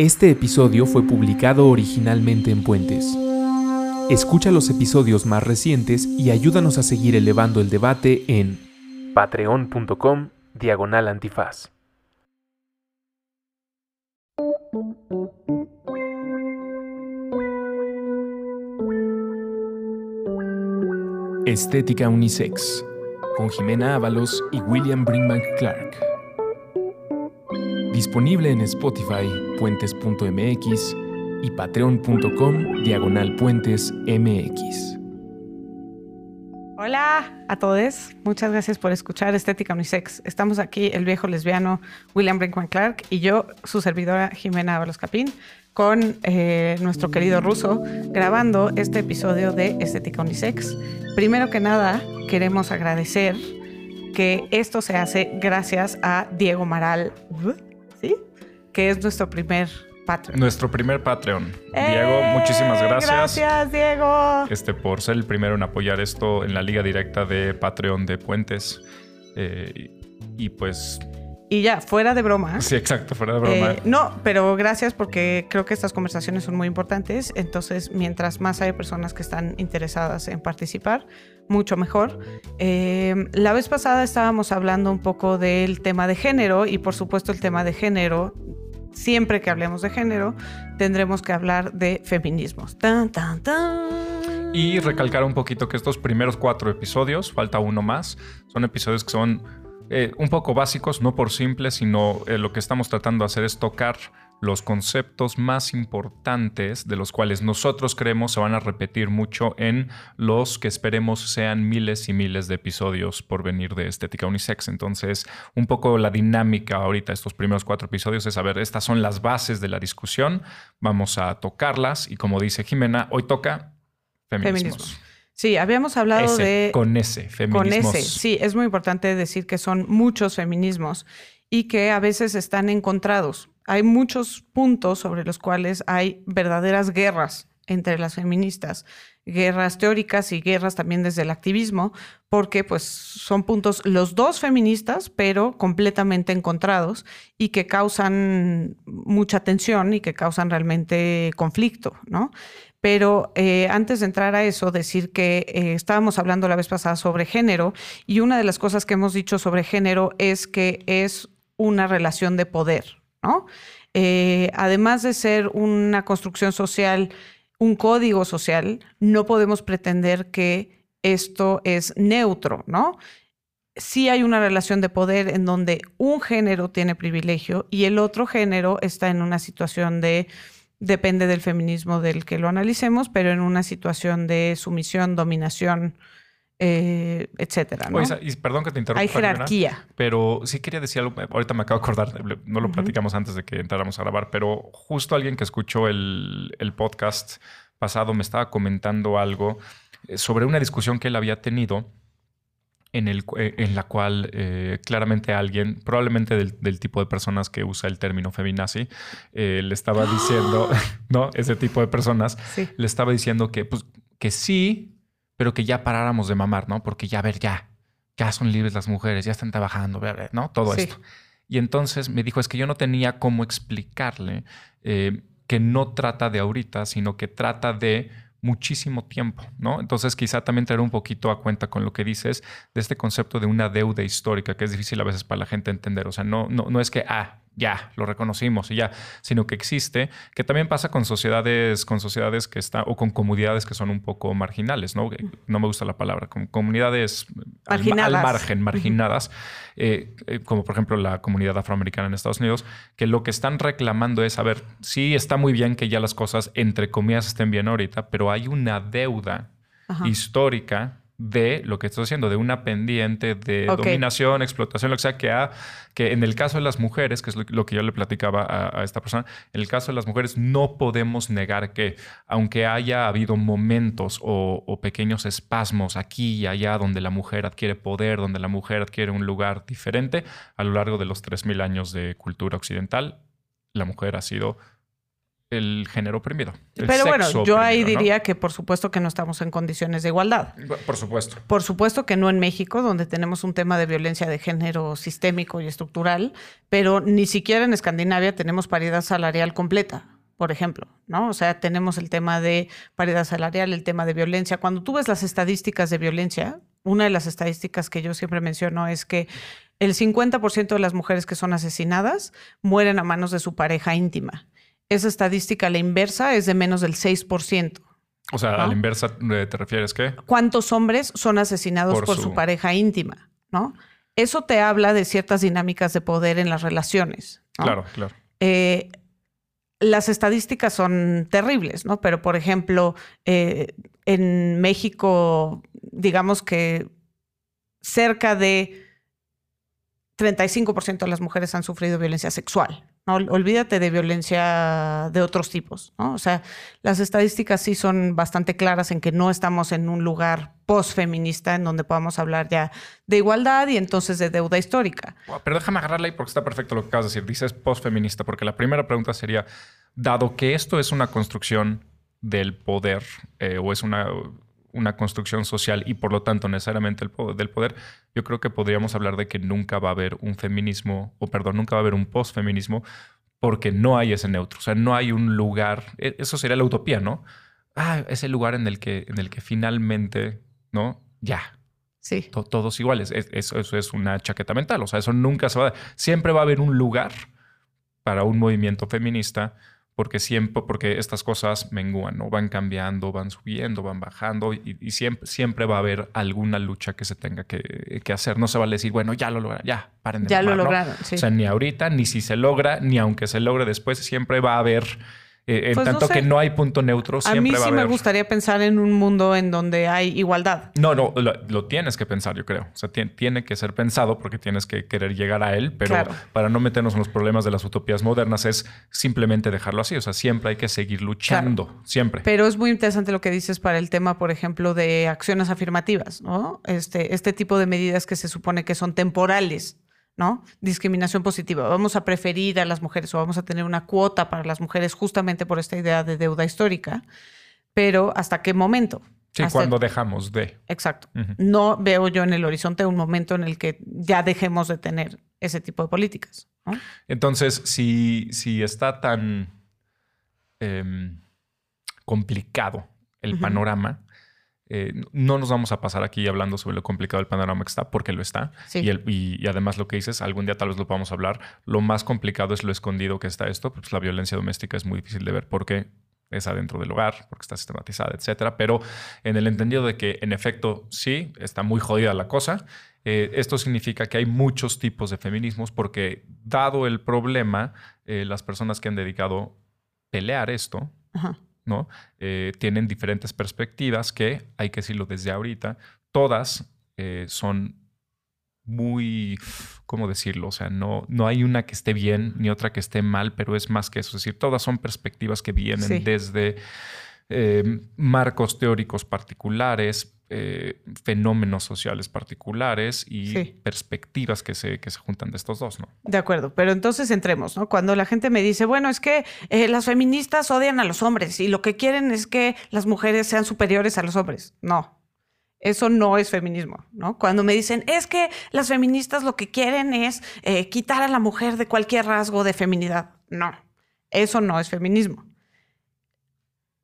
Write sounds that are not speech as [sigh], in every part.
Este episodio fue publicado originalmente en Puentes. Escucha los episodios más recientes y ayúdanos a seguir elevando el debate en patreon.com diagonal antifaz. Estética Unisex, con Jimena Ábalos y William Brinkman Clark. Disponible en Spotify, puentes.mx y patreon.com diagonal puentes mx. Hola a todos, muchas gracias por escuchar Estética Unisex. Estamos aquí el viejo lesbiano William Brinkman Clark y yo, su servidora Jimena Ábalos Capín, con eh, nuestro querido ruso, grabando este episodio de Estética Unisex. Primero que nada, queremos agradecer que esto se hace gracias a Diego Maral, ¿sí? que es nuestro primer Patreon. Nuestro primer Patreon. Diego, muchísimas gracias. Gracias, Diego. Este, por ser el primero en apoyar esto en la liga directa de Patreon de Puentes. Eh, y pues y ya, fuera de broma. Sí, exacto, fuera de broma. Eh, no, pero gracias porque creo que estas conversaciones son muy importantes. Entonces, mientras más hay personas que están interesadas en participar, mucho mejor. Eh, la vez pasada estábamos hablando un poco del tema de género y por supuesto el tema de género siempre que hablemos de género, tendremos que hablar de feminismos. Y recalcar un poquito que estos primeros cuatro episodios, falta uno más, son episodios que son eh, un poco básicos, no por simples, sino eh, lo que estamos tratando de hacer es tocar los conceptos más importantes de los cuales nosotros creemos se van a repetir mucho en los que esperemos sean miles y miles de episodios por venir de Estética Unisex. Entonces, un poco la dinámica ahorita, estos primeros cuatro episodios, es a ver, estas son las bases de la discusión, vamos a tocarlas y como dice Jimena, hoy toca feminismos. Sí, habíamos hablado de... Con ese, feminismos. Con ese, sí, es muy importante decir que son muchos feminismos y que a veces están encontrados. Hay muchos puntos sobre los cuales hay verdaderas guerras entre las feministas, guerras teóricas y guerras también desde el activismo, porque pues son puntos los dos feministas, pero completamente encontrados y que causan mucha tensión y que causan realmente conflicto, ¿no? Pero eh, antes de entrar a eso, decir que eh, estábamos hablando la vez pasada sobre género y una de las cosas que hemos dicho sobre género es que es una relación de poder, Eh, además de ser una construcción social, un código social, no podemos pretender que esto es neutro, ¿no? Sí hay una relación de poder en donde un género tiene privilegio y el otro género está en una situación de depende del feminismo del que lo analicemos, pero en una situación de sumisión, dominación, eh, etcétera. ¿no? y perdón que te interrumpa. Hay jerarquía. pero sí quería decir algo, ahorita me acabo de acordar, no lo platicamos antes de que entráramos a grabar, pero justo alguien que escuchó el, el podcast pasado me estaba comentando algo eh, sobre una discusión que él había tenido en, el, eh, en la cual eh, claramente alguien, probablemente del, tipo de personas que usa el término feminazi, eh, le estaba diciendo, [laughs] ¿no? Ese tipo de personas, le estaba diciendo que, pues, que sí, pero que ya paráramos de mamar, ¿no? Porque ya, a ver, ya, ya son libres las mujeres, ya están trabajando, ¿no? Todo esto. Y entonces me dijo, es que yo no tenía cómo explicarle que no trata de ahorita, sino que trata de muchísimo tiempo, ¿no? Entonces quizá también traer un poquito a cuenta con lo que dices de este concepto de una deuda histórica que es difícil a veces para la gente entender. O sea, no, no, no es que, ah, ya, lo reconocimos y ya, sino que existe, que también pasa con sociedades, con sociedades que están, o con comunidades que son un poco marginales, ¿no? No me gusta la palabra, con comunidades al, margen, marginadas, eh, eh, como por ejemplo la comunidad afroamericana en Estados Unidos, que lo que están reclamando es, a ver, sí está muy bien que ya las cosas, entre comillas, estén bien ahorita, pero hay una deuda histórica de lo que estoy haciendo, de una pendiente de dominación, explotación, lo que sea, que, ha, que en el caso de las mujeres, que es lo, que yo le platicaba a, esta persona, en el caso de las mujeres no podemos negar que, aunque haya habido momentos o, pequeños espasmos aquí y allá donde la mujer adquiere poder, donde la mujer adquiere un lugar diferente, a lo largo de los 3.000 años de cultura occidental, la mujer ha sido el género oprimido. Pero bueno, yo ahí diría que por supuesto que no estamos en condiciones de igualdad. Por supuesto. Por supuesto que no en México, donde tenemos un tema de violencia de género sistémico y estructural, pero ni siquiera en Escandinavia tenemos paridad salarial completa, por ejemplo, ¿no? O sea, tenemos el tema de paridad salarial, el tema de violencia. Cuando tú ves las estadísticas de violencia, una de las estadísticas que yo siempre menciono es que el 50% de las mujeres que son asesinadas mueren a manos de su pareja íntima esa estadística, la inversa, es de menos del 6%. O sea, a la inversa eh, te refieres qué? ¿Cuántos hombres son asesinados por, su... pareja íntima? ¿No? Eso te habla de ciertas dinámicas de poder en las relaciones. Claro, claro. Eh, las estadísticas son terribles, ¿no? Pero, por ejemplo, eh, en México, digamos que cerca de 35% de las mujeres han sufrido violencia sexual. Olvídate de violencia de otros tipos. ¿no? O sea, las estadísticas sí son bastante claras en que no estamos en un lugar post-feminista en donde podamos hablar ya de igualdad y entonces de deuda histórica. Pero déjame agarrarla ahí porque está perfecto lo que acabas de decir. Dices post-feminista porque la primera pregunta sería, dado que esto es una construcción del poder eh, o es una una construcción social y por lo tanto necesariamente el del poder, yo creo que podríamos hablar de que nunca va a haber un feminismo, o perdón, nunca va a haber un postfeminismo porque no hay ese neutro, o sea, no hay un lugar, e, eso sería la utopía, ¿no? Ah, ese lugar en el que, en el que finalmente, ¿no? Ya. Sí. todos iguales. Eso, eso es una chaqueta mental, o sea, eso nunca se va a... Siempre va a haber un lugar para un movimiento feminista porque siempre, porque estas cosas menguan, ¿no? Van cambiando, van subiendo, van bajando y, siempre, siempre va a haber alguna lucha que se tenga que, hacer. No se va a decir, bueno, ya lo lograron, ya, paren de Ya lo lograron, sí. O sea, ni ahorita, ni si se logra, ni aunque se logre después, siempre va a haber eh, en pues tanto que no hay punto neutro, siempre a mí sí me gustaría pensar en un mundo en donde hay igualdad. No, no, lo, tienes que pensar, yo creo. O sea, tiene, que ser pensado porque tienes que querer llegar a él, pero para no meternos en los problemas de las utopías modernas es simplemente dejarlo así. O sea, siempre hay que seguir luchando, siempre. Pero es muy interesante lo que dices para el tema, por ejemplo, de acciones afirmativas, ¿no? Este, este tipo de medidas que se supone que son temporales ¿no? Discriminación positiva. Vamos a preferir a las mujeres o vamos a tener una cuota para las mujeres justamente por esta idea de deuda histórica, pero ¿hasta qué momento? Sí, cuando dejamos de. Exacto. No veo yo en el horizonte un momento en el que ya dejemos de tener ese tipo de políticas. Entonces, si, si está tan em, complicado el panorama, eh, no nos vamos a pasar aquí hablando sobre lo complicado del panorama que está, porque lo está. Y, además lo que dices, algún día tal vez lo podamos hablar. Lo más complicado es lo escondido que está esto. Pues la violencia doméstica es muy difícil de ver porque es adentro del hogar, porque está sistematizada, etcétera. Pero en el entendido de que, en efecto, sí, está muy jodida la cosa. Eh, esto significa que hay muchos tipos de feminismos porque, dado el problema, eh, las personas que han dedicado pelear esto, ¿no? Eh, tienen diferentes perspectivas que, hay que decirlo desde ahorita, todas eh, son muy, ¿cómo decirlo? O sea, no, no hay una que esté bien ni otra que esté mal, pero es más que eso. Es decir, todas son perspectivas que vienen desde eh, marcos teóricos particulares, eh, fenómenos sociales particulares y perspectivas que se, que se juntan de estos dos, ¿no? De acuerdo, pero entonces entremos, ¿no? Cuando la gente me dice, bueno, es que eh, las feministas odian a los hombres y lo que quieren es que las mujeres sean superiores a los hombres. No, eso no es feminismo, ¿no? Cuando me dicen, es que las feministas lo que quieren es eh, quitar a la mujer de cualquier rasgo de feminidad. No, eso no es feminismo.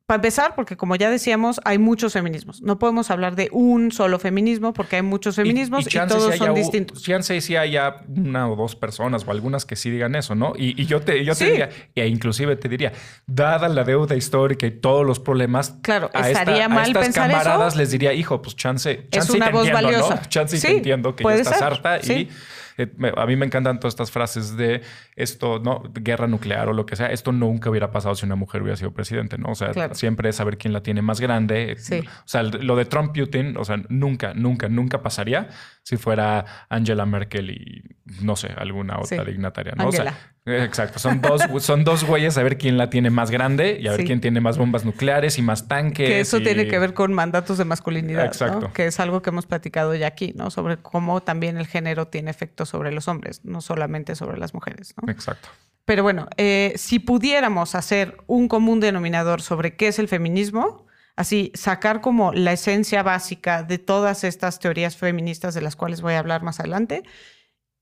Para empezar, porque como ya decíamos, hay muchos feminismos. No podemos hablar de un solo feminismo porque hay muchos feminismos y, todos son distintos. Chance si haya una o dos personas o algunas que sí digan eso, ¿no? Y, yo te, yo te diría, e inclusive te diría, dada la deuda histórica y todos los problemas, claro, estaría mal a estas camaradas les diría, hijo, pues chance, chance es una voz entiendo, valiosa. ¿no? Chance te entiendo que ya estás harta y eh, a mí me encantan todas estas frases de esto, ¿no? Guerra nuclear o lo que sea. Esto nunca hubiera pasado si una mujer hubiera sido presidente, ¿no? O sea, siempre es saber quién la tiene más grande. O sea, lo de Trump-Putin, o sea, nunca, nunca, nunca pasaría si fuera Angela Merkel y, no sé, alguna otra dignataria, ¿no? O sea, exacto. Son dos, son dos güeyes a ver quién la tiene más grande y a ver quién tiene más bombas nucleares y más tanques. Que eso tiene que ver con mandatos de masculinidad, Exacto. Que es algo que hemos platicado ya aquí, ¿no? Sobre cómo también el género tiene efectos sobre los hombres, no solamente sobre las mujeres. Exacto. Pero bueno, eh, si pudiéramos hacer un común denominador sobre qué es el feminismo, así sacar como la esencia básica de todas estas teorías feministas de las cuales voy a hablar más adelante,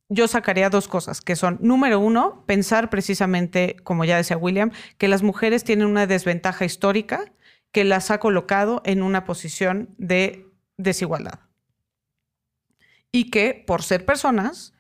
yo sacaría dos cosas, que son, número uno, pensar precisamente, como ya decía William, que las mujeres tienen una desventaja histórica que las ha colocado en una posición de desigualdad. Y que por ser personas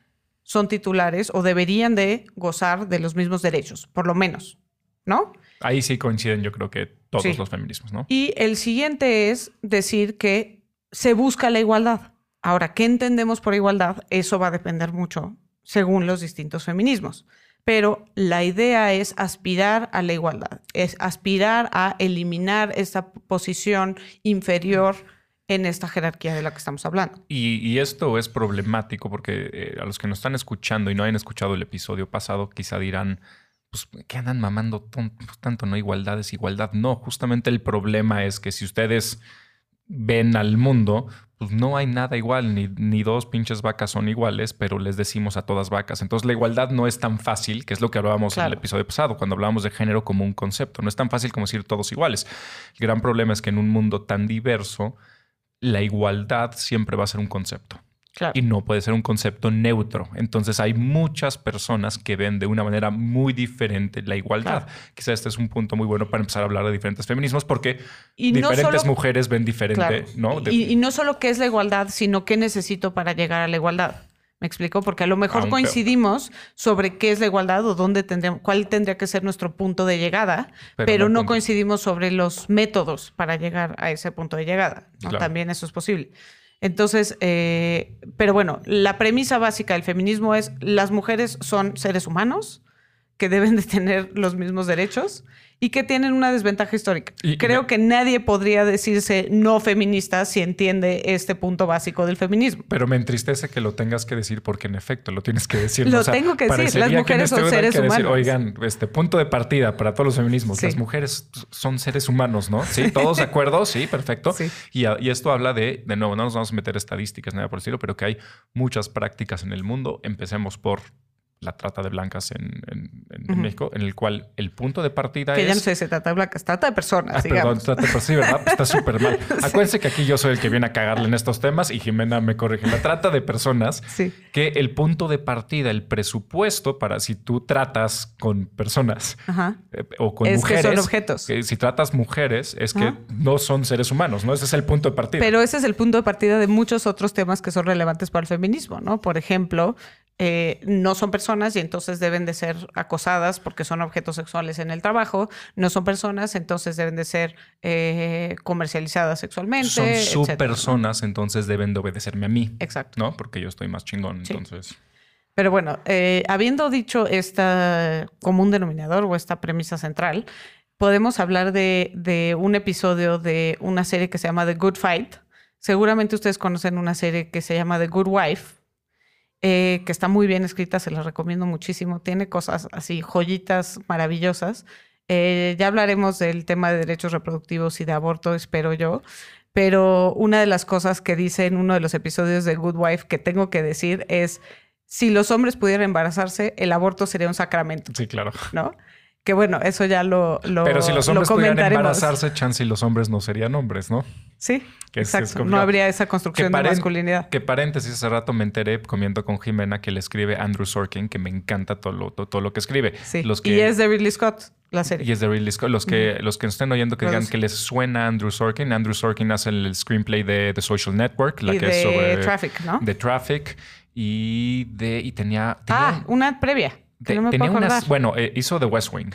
son titulares o deberían de gozar de los mismos derechos, por lo menos, ¿no? Ahí sí coinciden yo creo que todos los feminismos, ¿no? Y el siguiente es decir que se busca la igualdad. Ahora, ¿qué entendemos por igualdad? Eso va a depender mucho según los distintos feminismos. Pero la idea es aspirar a la igualdad, es aspirar a eliminar esa posición inferior en esta jerarquía de la que estamos hablando. Y, esto es problemático porque eh, a los que nos están escuchando y no hayan escuchado el episodio pasado, quizá dirán, pues, ¿qué andan mamando tanto? No igualdad es igualdad. No, justamente el problema es que si ustedes ven al mundo, pues no hay nada igual, ni, ni, dos pinches vacas son iguales, pero les decimos a todas vacas. Entonces la igualdad no es tan fácil, que es lo que hablábamos en el episodio pasado, cuando hablábamos de género como un concepto. No es tan fácil como decir todos iguales. El gran problema es que en un mundo tan diverso, la igualdad siempre va a ser un concepto. Y no puede ser un concepto neutro. Entonces hay muchas personas que ven de una manera muy diferente la igualdad. Quizá este es un punto muy bueno para empezar a hablar de diferentes feminismos porque diferentes mujeres ven diferente, ¿no? Y, no solo qué es la igualdad, sino qué necesito para llegar a la igualdad. ¿Me explico? Porque a lo mejor coincidimos sobre qué es la igualdad o dónde tendría, cuál tendría que ser nuestro punto de llegada, pero, no, coincidimos sobre los métodos para llegar a ese punto de llegada. También eso es posible. Entonces, eh, pero bueno, la premisa básica del feminismo es las mujeres son seres humanos que deben de tener los mismos derechos y que tienen una desventaja histórica. Creo que nadie podría decirse no feminista si entiende este punto básico del feminismo. Pero me entristece que lo tengas que decir porque en efecto lo tienes que decir. Lo tengo que decir. Las mujeres son seres humanos. Oigan, este punto de partida para todos los feminismos. Las mujeres son seres humanos, ¿no? Sí, todos de [laughs] acuerdo. Sí, perfecto. Y, y, esto habla de, de nuevo, no nos vamos a meter estadísticas, nada por el estilo, pero que hay muchas prácticas en el mundo. Empecemos por la trata de blancas en, México, en el cual el punto de partida es... Que ya no sé, se trata de blancas, trata de personas, ah, Perdón, trata de personas, sí, ¿verdad? Pues está súper mal. [laughs] Acuérdense que aquí yo soy el que viene a cagarle en estos temas y Jimena me corrige. La trata de personas, sí. que el punto de partida, el presupuesto para si tú tratas con personas eh, o con mujeres... Que son objetos. si tratas mujeres, es que no son seres humanos, ¿no? Ese es el punto de partida. Pero ese es el punto de partida de muchos otros temas que son relevantes para el feminismo, ¿no? Por ejemplo, eh, no son personas y entonces deben de ser acosadas porque son objetos sexuales en el trabajo, no son personas, entonces deben de ser eh, comercializadas sexualmente. Son subpersonas, entonces deben de obedecerme a mí. Exacto. ¿No? Porque yo estoy más chingón, entonces. Pero bueno, eh, habiendo dicho esta común denominador o esta premisa central, podemos hablar de, de un episodio de una serie que se llama The Good Fight. Seguramente ustedes conocen una serie que se llama The Good Wife eh, que está muy bien escrita, se la recomiendo muchísimo. Tiene cosas así, joyitas maravillosas. Eh, ya hablaremos del tema de derechos reproductivos y de aborto, espero yo. Pero una de las cosas que dice en uno de los episodios de Good Wife que tengo que decir es, si los hombres pudieran embarazarse, el aborto sería un sacramento. Sí, claro. ¿No? Que bueno, eso ya lo, lo Pero si los hombres pudieran embarazarse, chance y los hombres no serían hombres, ¿no? Sí, exacto. no habría esa construcción de masculinidad. Que paréntesis, hace rato me enteré comiendo con Jimena que le escribe Andrew Sorkin, que me encanta todo lo, todo, lo que escribe. Sí. y es de Ridley Scott, la serie. Y es de Ridley Scott. Los que, los que estén oyendo que digan que les suena Andrew Sorkin. Andrew Sorkin hace el screenplay de The Social Network, la que de es sobre... Traffic, ¿no? De Traffic. Y, de, y tenía, Ah, una previa. tenía unas... Bueno, eh, hizo The West Wing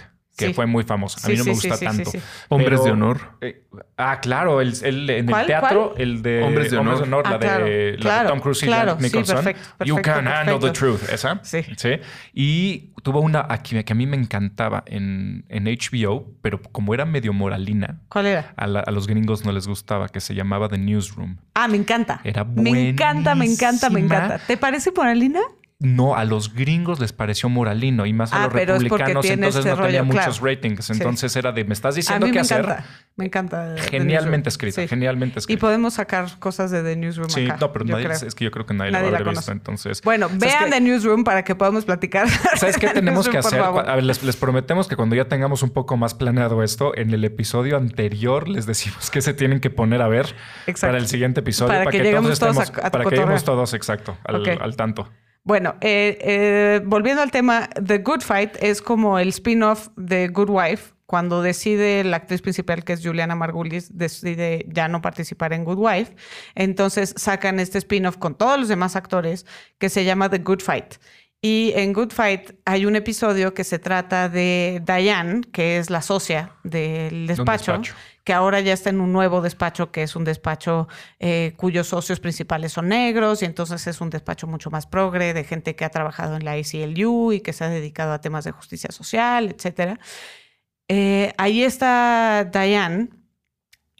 que fue muy famoso. A mí no me gusta tanto. Hombres de honor. Eh, ah, claro, el, en el teatro, el de Hombres de honor, la, ah, de, Tom Cruise y Jack Nicholson. Perfecto, you can handle the truth, esa. Sí. sí. Y tuvo una aquí que a mí me encantaba en, en HBO, pero como era medio moralina. ¿Cuál era? A, a, los gringos no les gustaba, que se llamaba The Newsroom. Ah, me encanta. Era Me encanta, me encanta, me encanta. ¿Te parece moralina? No, a los gringos les pareció moralino y más a Ah, los republicanos, entonces este no tenía muchos ratings. Sí. Entonces era de, me estás A diciendo mí qué me hacer. encanta. Me encanta. Genialmente escrita, Sí. genialmente Y escrita. podemos sacar cosas de The Newsroom Sí, acá, no, pero nadie, es que yo creo que nadie, Nadie lo habrá visto. Entonces, Bueno, ¿sabes vean qué? The Newsroom para que podamos platicar. ¿Sabes qué [laughs] tenemos que hacer? A ver, les, les prometemos que cuando ya tengamos un poco más planeado esto, en el episodio anterior les decimos que se tienen que poner a ver Exacto. para el siguiente episodio. Para que lleguemos todos a- estemos- a para que lleguemos todos, exacto, al, al tanto. Bueno, eh, eh, volviendo al tema, The Good Fight es como el spin-off de Good Wife. Cuando decide la actriz principal, que es Juliana Margulis, decide ya no participar en Good Wife. Entonces sacan este spin-off con todos los demás actores que se llama The Good Fight. Y en Good Fight hay un episodio que se trata de Diane, que es la socia del despacho, despacho. Que ahora ya está en un nuevo despacho, que es un despacho eh, cuyos socios principales son negros, y entonces es un despacho mucho más progre, de gente que ha trabajado en la ACLU y que se ha dedicado a temas de justicia social, etcétera. Eh, ahí está Diane,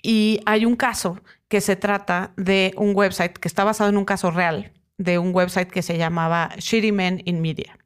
y hay un caso que se trata de un website que está basado en un caso real, de un website que se llamaba Shitty Men in Media.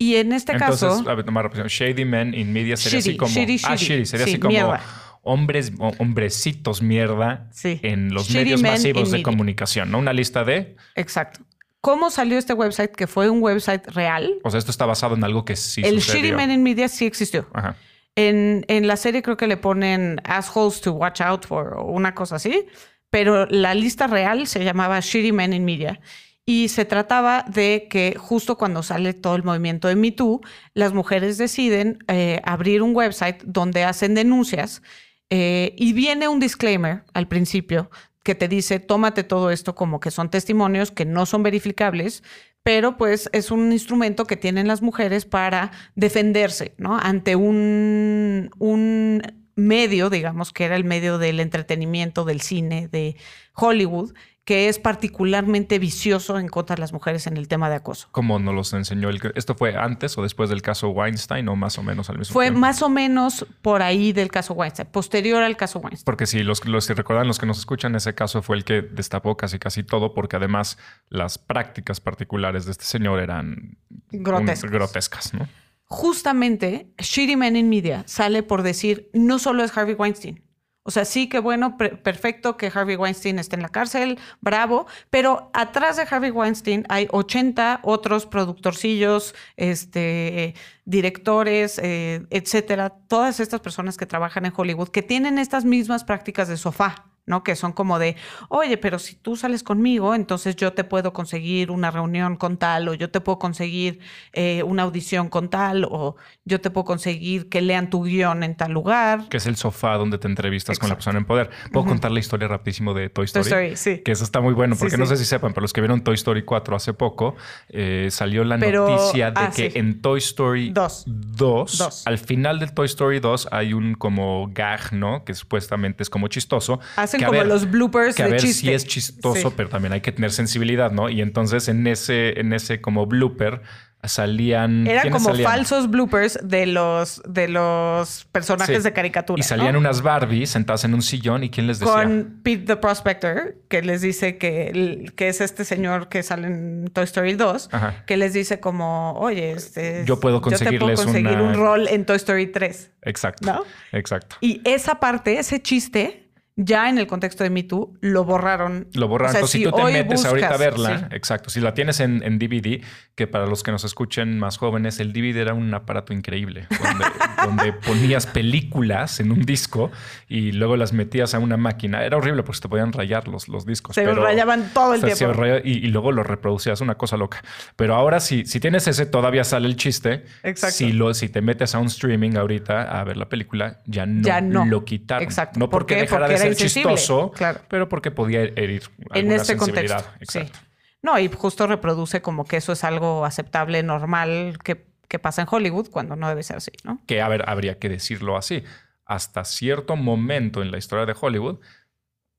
Y en este Entonces, caso... a ver, tomar. Shady Men in Media sería así como. shitty, ah, shitty. shitty, sería Sí, así como mierda. Hombres, o- hombrecitos mierda Sí. en los Shitty medios masivos de media. comunicación, ¿no? Una lista de. Exacto. ¿Cómo salió este website? Que fue un website real. O sea, esto está basado en algo que sí el sucedió. Shitty Men in Media sí existió. Ajá. En, en la serie creo que le ponen assholes to watch out for o una cosa así, pero la lista real se llamaba Shitty Men in Media. Y se trataba de que justo cuando sale todo el movimiento de Me Too, las mujeres deciden eh, abrir un website donde hacen denuncias eh, y viene un disclaimer al principio que te dice, tómate todo esto como que son testimonios que no son verificables, pero pues es un instrumento que tienen las mujeres para defenderse, ¿no? Ante un, un medio, digamos, que era el medio del entretenimiento, del cine, de Hollywood, que es particularmente vicioso en contra de las mujeres en el tema de acoso. ¿Cómo nos los enseñó? El... ¿Esto fue antes o después del caso Weinstein o más o menos al mismo Fue tiempo? más o menos por ahí del caso Weinstein, posterior al caso Weinstein. Porque si los, los que recuerdan, los que nos escuchan, ese caso fue el que destapó casi casi todo, porque además las prácticas particulares de este señor eran un- Grotescas. grotescas, ¿no? justamente Shitty Men in Media sale por decir, no solo es Harvey Weinstein. O sea, sí que bueno, perfecto que Harvey Weinstein esté en la cárcel, bravo, pero atrás de Harvey Weinstein hay 80 otros productorcillos, este, directores, eh, etcétera, todas estas personas que trabajan en Hollywood que tienen estas mismas prácticas de sofá. ¿No? Que son como de, oye, pero si tú sales conmigo, entonces yo te puedo conseguir una reunión con tal, o yo te puedo conseguir eh, una audición con tal, o yo te puedo conseguir que lean tu guion en tal lugar. Que es el sofá donde te entrevistas con la persona en poder. ¿Puedo contar la historia rapidísimo de Toy Toy Story? Story, sí. Que eso está muy bueno, Sí, porque no sé si sepan, pero los que vieron Toy Story 4 hace poco, eh, salió la Pero- noticia de ah, que en Toy Story Dos. 2, Dos. al final del Toy Story 2 hay un como gag, ¿no? Que supuestamente es como chistoso. Hacen que a como ver- los bloopers que a de ver chiste. si es chistoso, Sí. pero también hay que tener sensibilidad, ¿no? Y entonces en ese, en ese como blooper salían... Eran ¿quiénes como salían? falsos bloopers de los, de los personajes Sí. de caricatura. Y salían ¿no? unas Barbies sentadas en un sillón y ¿quién les decía? con Pete the Prospector, que les dice que, que es este señor que sale en Toy Story 2, Ajá. que les dice como, oye, este, Yo puedo te puedo conseguirles conseguir una- un rol en Toy Story 3. Exacto. ¿No? Exacto. Y esa parte, ese chiste, ya en el contexto de Me Too, lo borraron. Lo borraron. O sea, Entonces, si tú te metes ahorita a verla, sí. exacto. Si la tienes en, en DVD, que para los que nos escuchen más jóvenes, el DVD era un aparato increíble, donde, [laughs] donde ponías películas en un disco y luego las metías a una máquina. Era horrible porque se te podían rayar los, los discos. Se pero- rayaban todo el o sea, se tiempo. raya- y, y luego lo reproducías, una cosa loca. Pero ahora si, si tienes ese, todavía sale el chiste. Exacto. Si, lo, si te metes a un streaming ahorita a ver la película, ya no, Ya no. lo quitaron. Exacto. No ¿Por porque dejara Porque de ser chistoso, Claro. pero porque podía herir en alguna este sensibilidad. contexto. Exacto. Sí. No, y justo reproduce como que eso es algo aceptable, normal, que, que pasa en Hollywood cuando no debe ser así, ¿no? Que a ver, habría que decirlo así. Hasta cierto momento en la historia de Hollywood,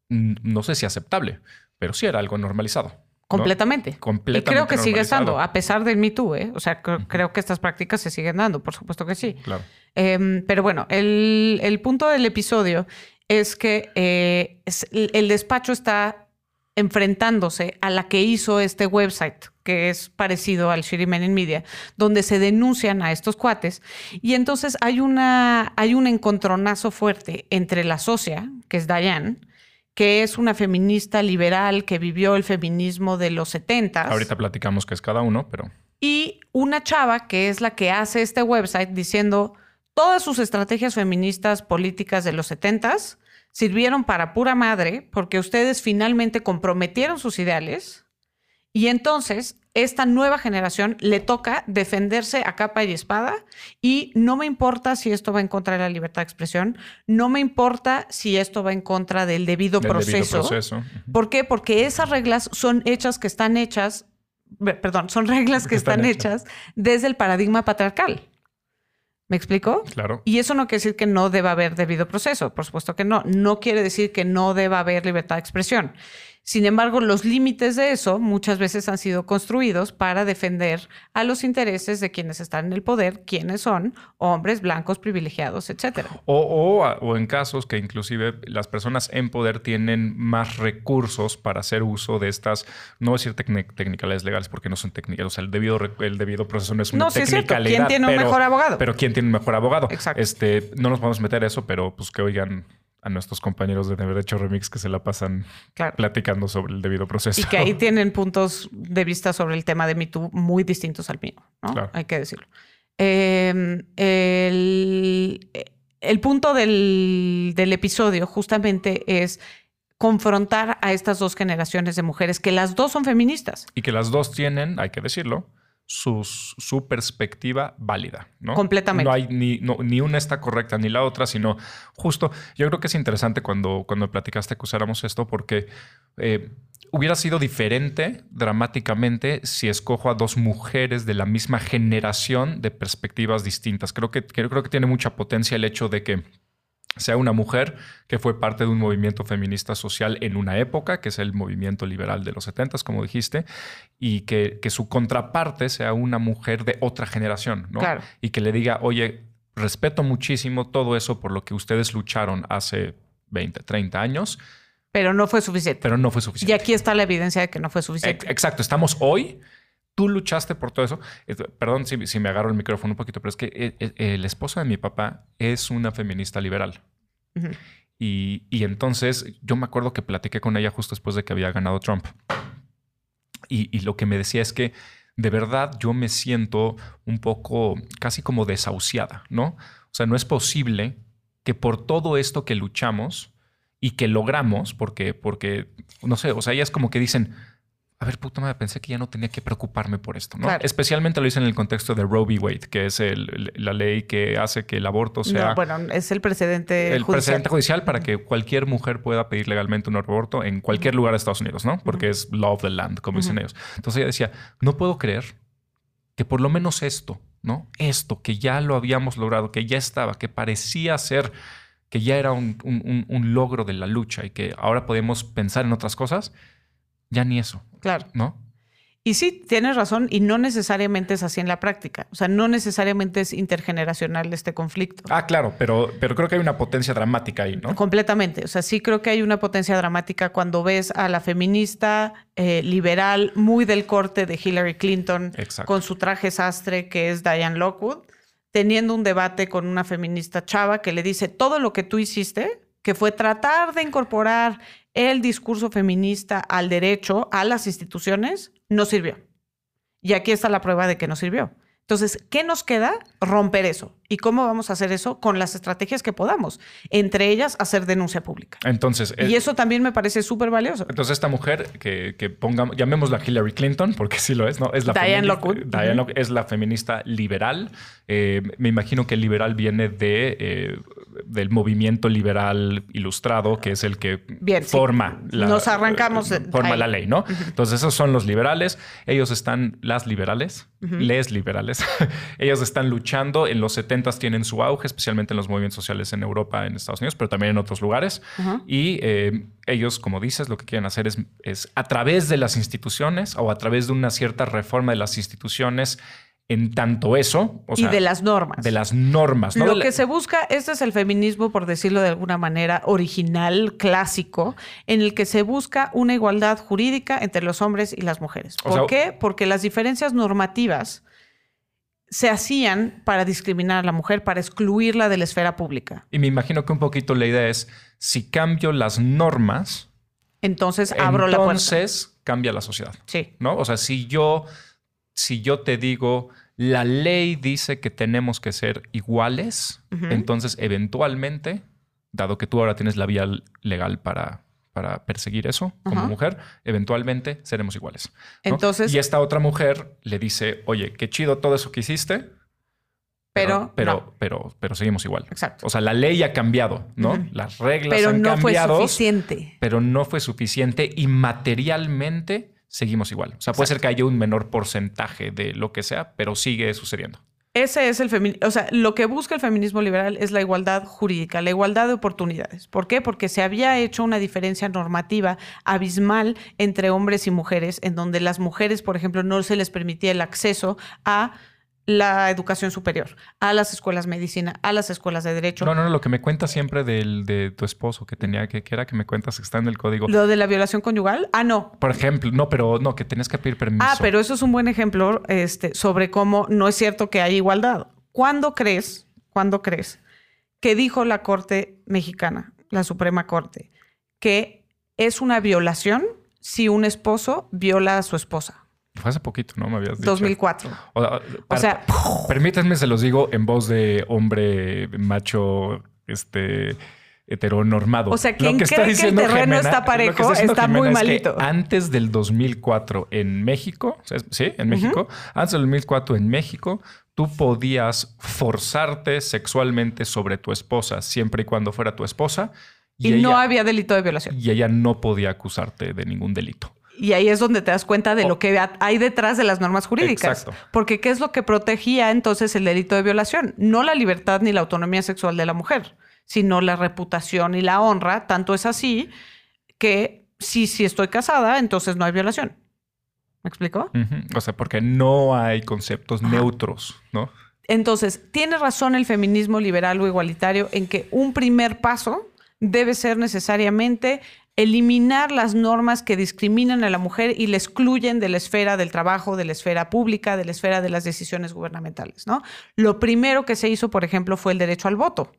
no sé si aceptable, pero sí era algo normalizado. ¿no? Completamente. Completamente Y creo que sigue estando, a pesar del Me Too, ¿eh? O sea, creo, creo que estas prácticas se siguen dando, por supuesto que sí. Claro. Em, pero bueno, el, el punto del episodio es que eh, es- el el despacho está enfrentándose a la que hizo este website, que es parecido al Shirimen in Media, donde se denuncian a estos cuates. Y entonces hay, una, hay un encontronazo fuerte entre la socia, que es Diane, que es una feminista liberal que vivió el feminismo de los 70. Ahorita platicamos que es cada uno, pero... Y una chava que es la que hace este website diciendo todas sus estrategias feministas políticas de los 70s sirvieron para pura madre porque ustedes finalmente comprometieron sus ideales y entonces esta nueva generación le toca defenderse a capa y espada y no me importa si esto va en contra de la libertad de expresión, no me importa si esto va en contra del debido, proceso. ¿Por qué? Porque esas reglas son hechas que están hechas, perdón, son reglas que, están, hechas desde el paradigma patriarcal. ¿Me explico? Claro. Y eso no quiere decir que no deba haber debido proceso, por supuesto que no. No quiere decir que no deba haber libertad de expresión. Sin embargo, los límites de eso muchas veces han sido construidos para defender a los intereses de quienes están en el poder, quienes son hombres blancos privilegiados, etc. O, o, en casos que inclusive las personas en poder tienen más recursos para hacer uso de estas, no decir técnicas legales porque no son técnicas, o sea, el debido, el debido proceso no es una no, sí ¿Quién tiene un mejor abogado? Pero ¿quién tiene un mejor abogado? Exacto. Este, no nos vamos a meter eso, pero pues que oigan a nuestros compañeros de Derecho Remix que se la pasan platicando sobre el debido proceso. Y que ahí tienen puntos de vista sobre el tema de MeToo muy distintos al mío, ¿no? Hay que decirlo. Em, el, punto del, del episodio justamente es confrontar a estas dos generaciones de mujeres, que las dos son feministas. Y que las dos tienen, hay que decirlo, su, perspectiva válida, ¿no? Completamente. No hay ni, ni una está correcta ni la otra, sino justo, yo creo que es interesante cuando, cuando platicaste que usáramos esto porque eh, hubiera sido diferente dramáticamente si escojo a dos mujeres de la misma generación de perspectivas distintas. Creo que, creo que tiene mucha potencia el hecho de que sea una mujer que fue parte de un movimiento feminista social en una época, que es el movimiento liberal de los 70, como dijiste, y que, que, su contraparte sea una mujer de otra generación, ¿no? Y que le diga, oye, respeto muchísimo todo eso por lo que ustedes lucharon hace 20, 30 años. Pero no fue suficiente. Pero no fue suficiente. Y aquí está la evidencia de que no fue suficiente. Exacto, estamos hoy tú luchaste por todo eso. Perdón si, me agarro el micrófono un poquito, pero es que eh, eh, el, esposo de mi papá es una feminista liberal. y, entonces yo me acuerdo que platiqué con ella justo después de que había ganado Trump. Y, lo que me decía es que de verdad yo me siento un poco casi como desahuciada, ¿no? O sea, no es posible que por todo esto que luchamos y que logramos, porque, porque, no sé, o sea, ellas como que dicen, a ver, puta madre, pensé que ya no tenía que preocuparme por esto, ¿no? Especialmente lo hice en el contexto de Roe v. Wade, que es la ley que hace que el aborto sea... bueno, es el precedente El precedente judicial para que cualquier mujer pueda pedir legalmente un aborto en cualquier lugar de Estados Unidos, ¿no? Porque es law of the land, como dicen ellos. Entonces ella decía, no puedo creer que por lo menos esto, ¿no? Esto, que ya lo habíamos logrado, que ya estaba, que parecía ser que ya era un, un logro de la lucha y que ahora podemos pensar en otras cosas, ya ni eso. Claro. ¿No? Y sí, tienes razón, y no necesariamente es así en la práctica. O sea, no necesariamente es intergeneracional este conflicto. Ah, claro, pero, pero creo que hay una potencia dramática ahí, ¿no? Completamente. O sea, sí creo que hay una potencia dramática cuando ves a la feminista eh, liberal muy del corte de Hillary Clinton con su traje sastre que es Diane Lockwood, teniendo un debate con una feminista chava que le dice todo lo que tú hiciste, que fue tratar de incorporar el discurso feminista al derecho, a las instituciones, no sirvió. Y aquí está la prueba de que no sirvió. Entonces, ¿qué nos queda? Romper eso. ¿Y cómo vamos a hacer eso? Con las estrategias que podamos. Entre ellas, hacer denuncia pública. Entonces. Y eso también me parece súper valioso. Entonces, esta mujer que, que pongamos, llamémosla Hillary Clinton, porque sí lo es, ¿no? Es la Diane Lockwood. Diane es la feminista liberal. Eh, me imagino que el liberal viene de, eh, del movimiento liberal ilustrado, que es el que forma la, Nos arrancamos forma la ley, ¿no? Entonces, esos son los liberales. Ellos están, las liberales, les liberales, [laughs] ellos están luchando. En los 70 tienen su auge, especialmente en los movimientos sociales en Europa, en Estados Unidos, pero también en otros lugares. Y eh, ellos, como dices, lo que quieren hacer es, es a través de las instituciones o a través de una cierta reforma de las instituciones en tanto eso. y de las normas. De las normas. ¿no? Lo que se busca, este es el feminismo, por decirlo de alguna manera, original, clásico, en el que se busca una igualdad jurídica entre los hombres y las mujeres. ¿Por qué? Porque las diferencias normativas se hacían para discriminar a la mujer, para excluirla de la esfera pública. Y me imagino que un poquito la idea es, si cambio las normas, entonces abro la puerta. Entonces cambia la sociedad. Sí. ¿No? O sea, si yo, si yo te digo, la ley dice que tenemos que ser iguales, entonces eventualmente, dado que tú ahora tienes la vía legal para, para perseguir eso como mujer, eventualmente seremos iguales. Entonces, y esta otra mujer le dice, oye, qué chido todo eso que hiciste. Pero, pero, pero, pero, seguimos igual. Exacto. O sea, la ley ha cambiado, ¿no? Las reglas pero han cambiado. Pero no fue suficiente. Pero no fue suficiente y materialmente seguimos igual. O sea, puede ser que haya un menor porcentaje de lo que sea, pero sigue sucediendo. Ese es el feminismo. O sea, lo que busca el feminismo liberal es la igualdad jurídica, la igualdad de oportunidades. ¿Por qué? Porque se había hecho una diferencia normativa abismal entre hombres y mujeres, en donde las mujeres, por ejemplo, no se les permitía el acceso a la educación superior, a las escuelas de medicina, a las escuelas de derecho. No, no, no, lo que me cuentas siempre del, de tu esposo que tenía, que, que, era que me cuentas que está en el código. ¿Lo de la violación conyugal? Ah, no. Por ejemplo, no, pero no, que tenías que pedir permiso. Ah, pero eso es un buen ejemplo este, sobre cómo no es cierto que hay igualdad. ¿Cuándo crees, cuándo crees que dijo la Corte Mexicana, la Suprema Corte, que es una violación si un esposo viola a su esposa? Fue hace poquito, ¿no? Me habías dicho. 2004. O, sea, permítanme, se los digo en voz de hombre macho, este heteronormado. O sea, quien que cree que el terreno está parejo está, muy malito. antes del 2004 en México, sí, en México, antes del 2004 en México, tú podías forzarte sexualmente sobre tu esposa siempre y cuando fuera tu esposa. Y, no había delito de violación. Y ella no podía acusarte de ningún delito. Y ahí es donde te das cuenta de lo que hay detrás de las normas jurídicas. Exacto. Porque ¿qué es lo que protegía entonces el delito de violación? No la libertad ni la autonomía sexual de la mujer, sino la reputación y la honra. Tanto es así que si, si estoy casada, entonces no hay violación. ¿Me explico? O sea, porque no hay conceptos neutros, ¿no? Entonces, tiene razón el feminismo liberal o igualitario en que un primer paso debe ser necesariamente eliminar las normas que discriminan a la mujer y le excluyen de la esfera del trabajo, de la esfera pública, de la esfera de las decisiones gubernamentales. ¿no? Lo primero que se hizo, por ejemplo, fue el derecho al voto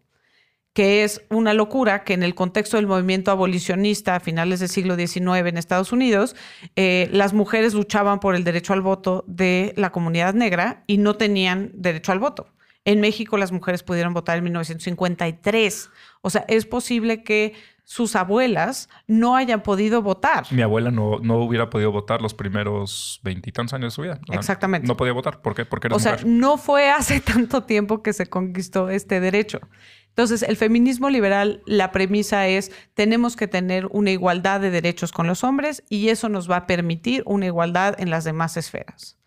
que es una locura que en el contexto del movimiento abolicionista a finales del siglo XIX en Estados Unidos, eh, las mujeres luchaban por el derecho al voto de la comunidad negra y no tenían derecho al voto. En México las mujeres pudieron votar en 1953. O sea, es posible que sus abuelas no hayan podido votar. Mi abuela no, no hubiera podido votar los primeros veintitantos años de su vida. Exactamente. No podía votar. ¿Por qué? Porque era O sea, no fue hace [laughs] tanto tiempo que se conquistó este derecho. Entonces, el feminismo liberal, la premisa es, tenemos que tener una igualdad de derechos con los hombres y eso nos va a permitir una igualdad en las demás esferas.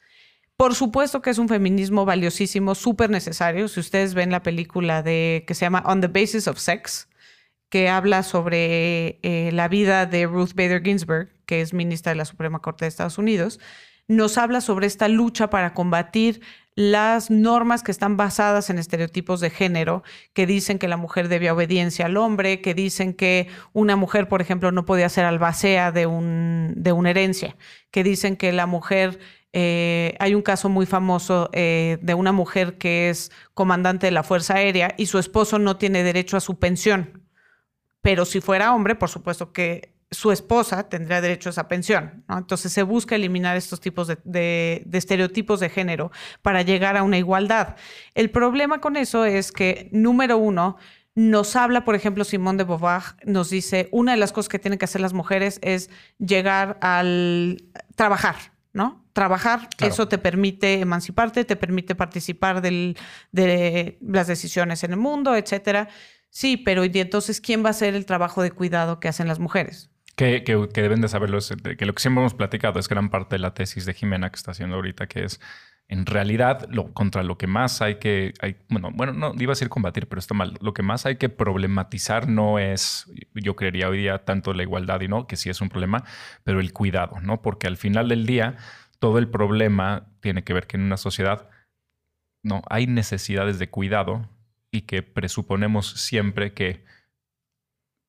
Por supuesto que es un feminismo valiosísimo, súper necesario. Si ustedes ven la película de que se llama On the Basis of Sex, que habla sobre eh, la vida de Ruth Bader Ginsburg, que es ministra de la Suprema Corte de Estados Unidos, nos habla sobre esta lucha para combatir las normas que están basadas en estereotipos de género, que dicen que la mujer debe obediencia al hombre, que dicen que una mujer, por ejemplo, no podía ser albacea de, un, de una herencia, que dicen que la mujer eh, hay un caso muy famoso eh, de una mujer que es comandante de la Fuerza Aérea y su esposo no tiene derecho a su pensión pero si fuera hombre, por supuesto que su esposa tendría derecho a esa pensión. Entonces se busca eliminar estos tipos de, estereotipos de género para llegar a una igualdad. El problema con eso es que, número uno, nos habla, por ejemplo, Simón de Beauvoir, nos dice, una de las cosas que tienen que hacer las mujeres es llegar al trabajar, ¿no? Trabajar, eso te permite emanciparte, te permite participar de las decisiones en el mundo, etcétera. Sí, pero ¿y entonces quién va a hacer el trabajo de cuidado que hacen las mujeres? Que, deben de saberlo, que lo que siempre hemos platicado es gran parte de la tesis de Jimena que está haciendo ahorita, que es en realidad lo, contra lo que más hay que, bueno, bueno, no iba a decir combatir, pero está mal. Lo que más hay que problematizar no es, yo creería hoy día, tanto la igualdad y no, que sí es un problema, pero el cuidado, ¿no? Porque al final del día, todo el problema tiene que ver que en una sociedad no, hay necesidades de cuidado y que presuponemos siempre que,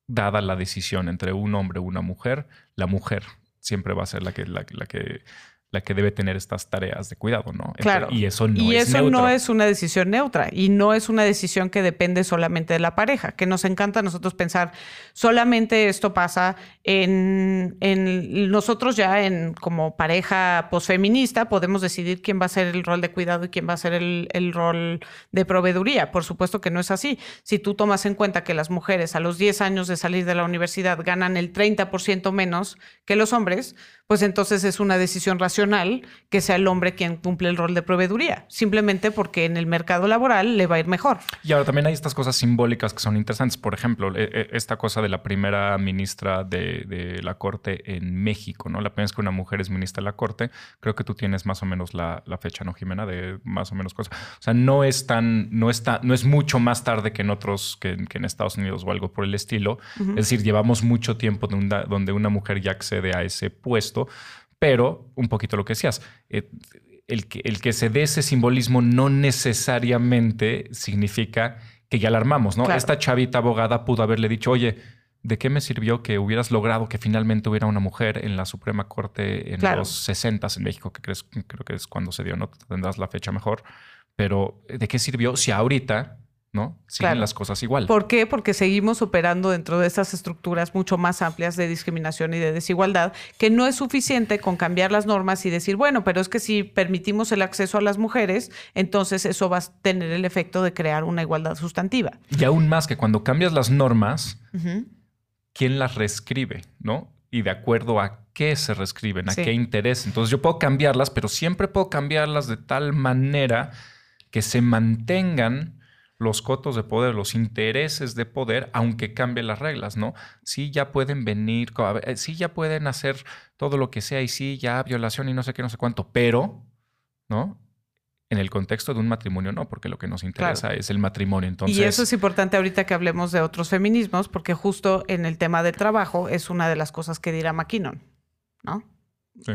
dada la decisión entre un hombre y una mujer, la mujer siempre va a ser la que, la, la que la que debe tener estas tareas de cuidado, ¿no? Claro. y eso no y es eso no es una decisión neutra y no es una decisión que depende solamente de la pareja, que nos encanta a nosotros pensar solamente esto pasa en, en nosotros ya en como pareja posfeminista podemos decidir quién va a ser el rol de cuidado y quién va a ser el, el rol de proveeduría. Por supuesto que no es así. Si tú tomas en cuenta que las mujeres a los 10 años de salir de la universidad ganan el 30% menos que los hombres, pues entonces es una decisión racional que sea el hombre quien cumple el rol de proveeduría, simplemente porque en el mercado laboral le va a ir mejor. Y ahora también hay estas cosas simbólicas que son interesantes. Por ejemplo, e, e, esta cosa de la primera ministra de, la Corte en México, ¿no? La primera vez que una mujer es ministra de la Corte, creo que tú tienes más o menos la, fecha, ¿no, Jimena? De más o menos cosas. O sea, no es tan, no está, no es mucho más tarde que en otros, que, en Estados Unidos o algo por el estilo. Es decir, llevamos mucho tiempo donde una mujer ya accede a ese puesto pero un poquito lo que decías, eh, el, que, el que se dé ese simbolismo no necesariamente significa que ya la armamos, ¿no? Esta chavita abogada pudo haberle dicho, oye, ¿de qué me sirvió que hubieras logrado que finalmente hubiera una mujer en la Suprema Corte en los 60 en México, que crees, creo que es cuando se dio, ¿no? Tendrás la fecha mejor. Pero ¿de qué sirvió si ahorita ¿no? Siguen las cosas igual. ¿Por qué? Porque seguimos operando dentro de estas estructuras mucho más amplias de discriminación y de desigualdad, que no es suficiente con cambiar las normas y decir, bueno, pero es que si permitimos el acceso a las mujeres, entonces eso va a tener el efecto de crear una igualdad sustantiva. Y aún más que cuando cambias las normas, ¿quién las reescribe? ¿No? Y de acuerdo a qué se reescriben, a qué interés. Entonces yo puedo cambiarlas, pero siempre puedo cambiarlas de tal manera que se mantengan los cotos de poder, los intereses de poder, aunque cambien las reglas, ¿no? Sí, ya pueden venir, sí, ya pueden hacer todo lo que sea y sí, ya violación y no sé qué, no sé cuánto, pero, ¿no? En el contexto de un matrimonio no, porque lo que nos interesa es el matrimonio. Entonces... Y eso es importante ahorita que hablemos de otros feminismos, porque justo en el tema del trabajo es una de las cosas que dirá McKinnon, ¿no? Sí.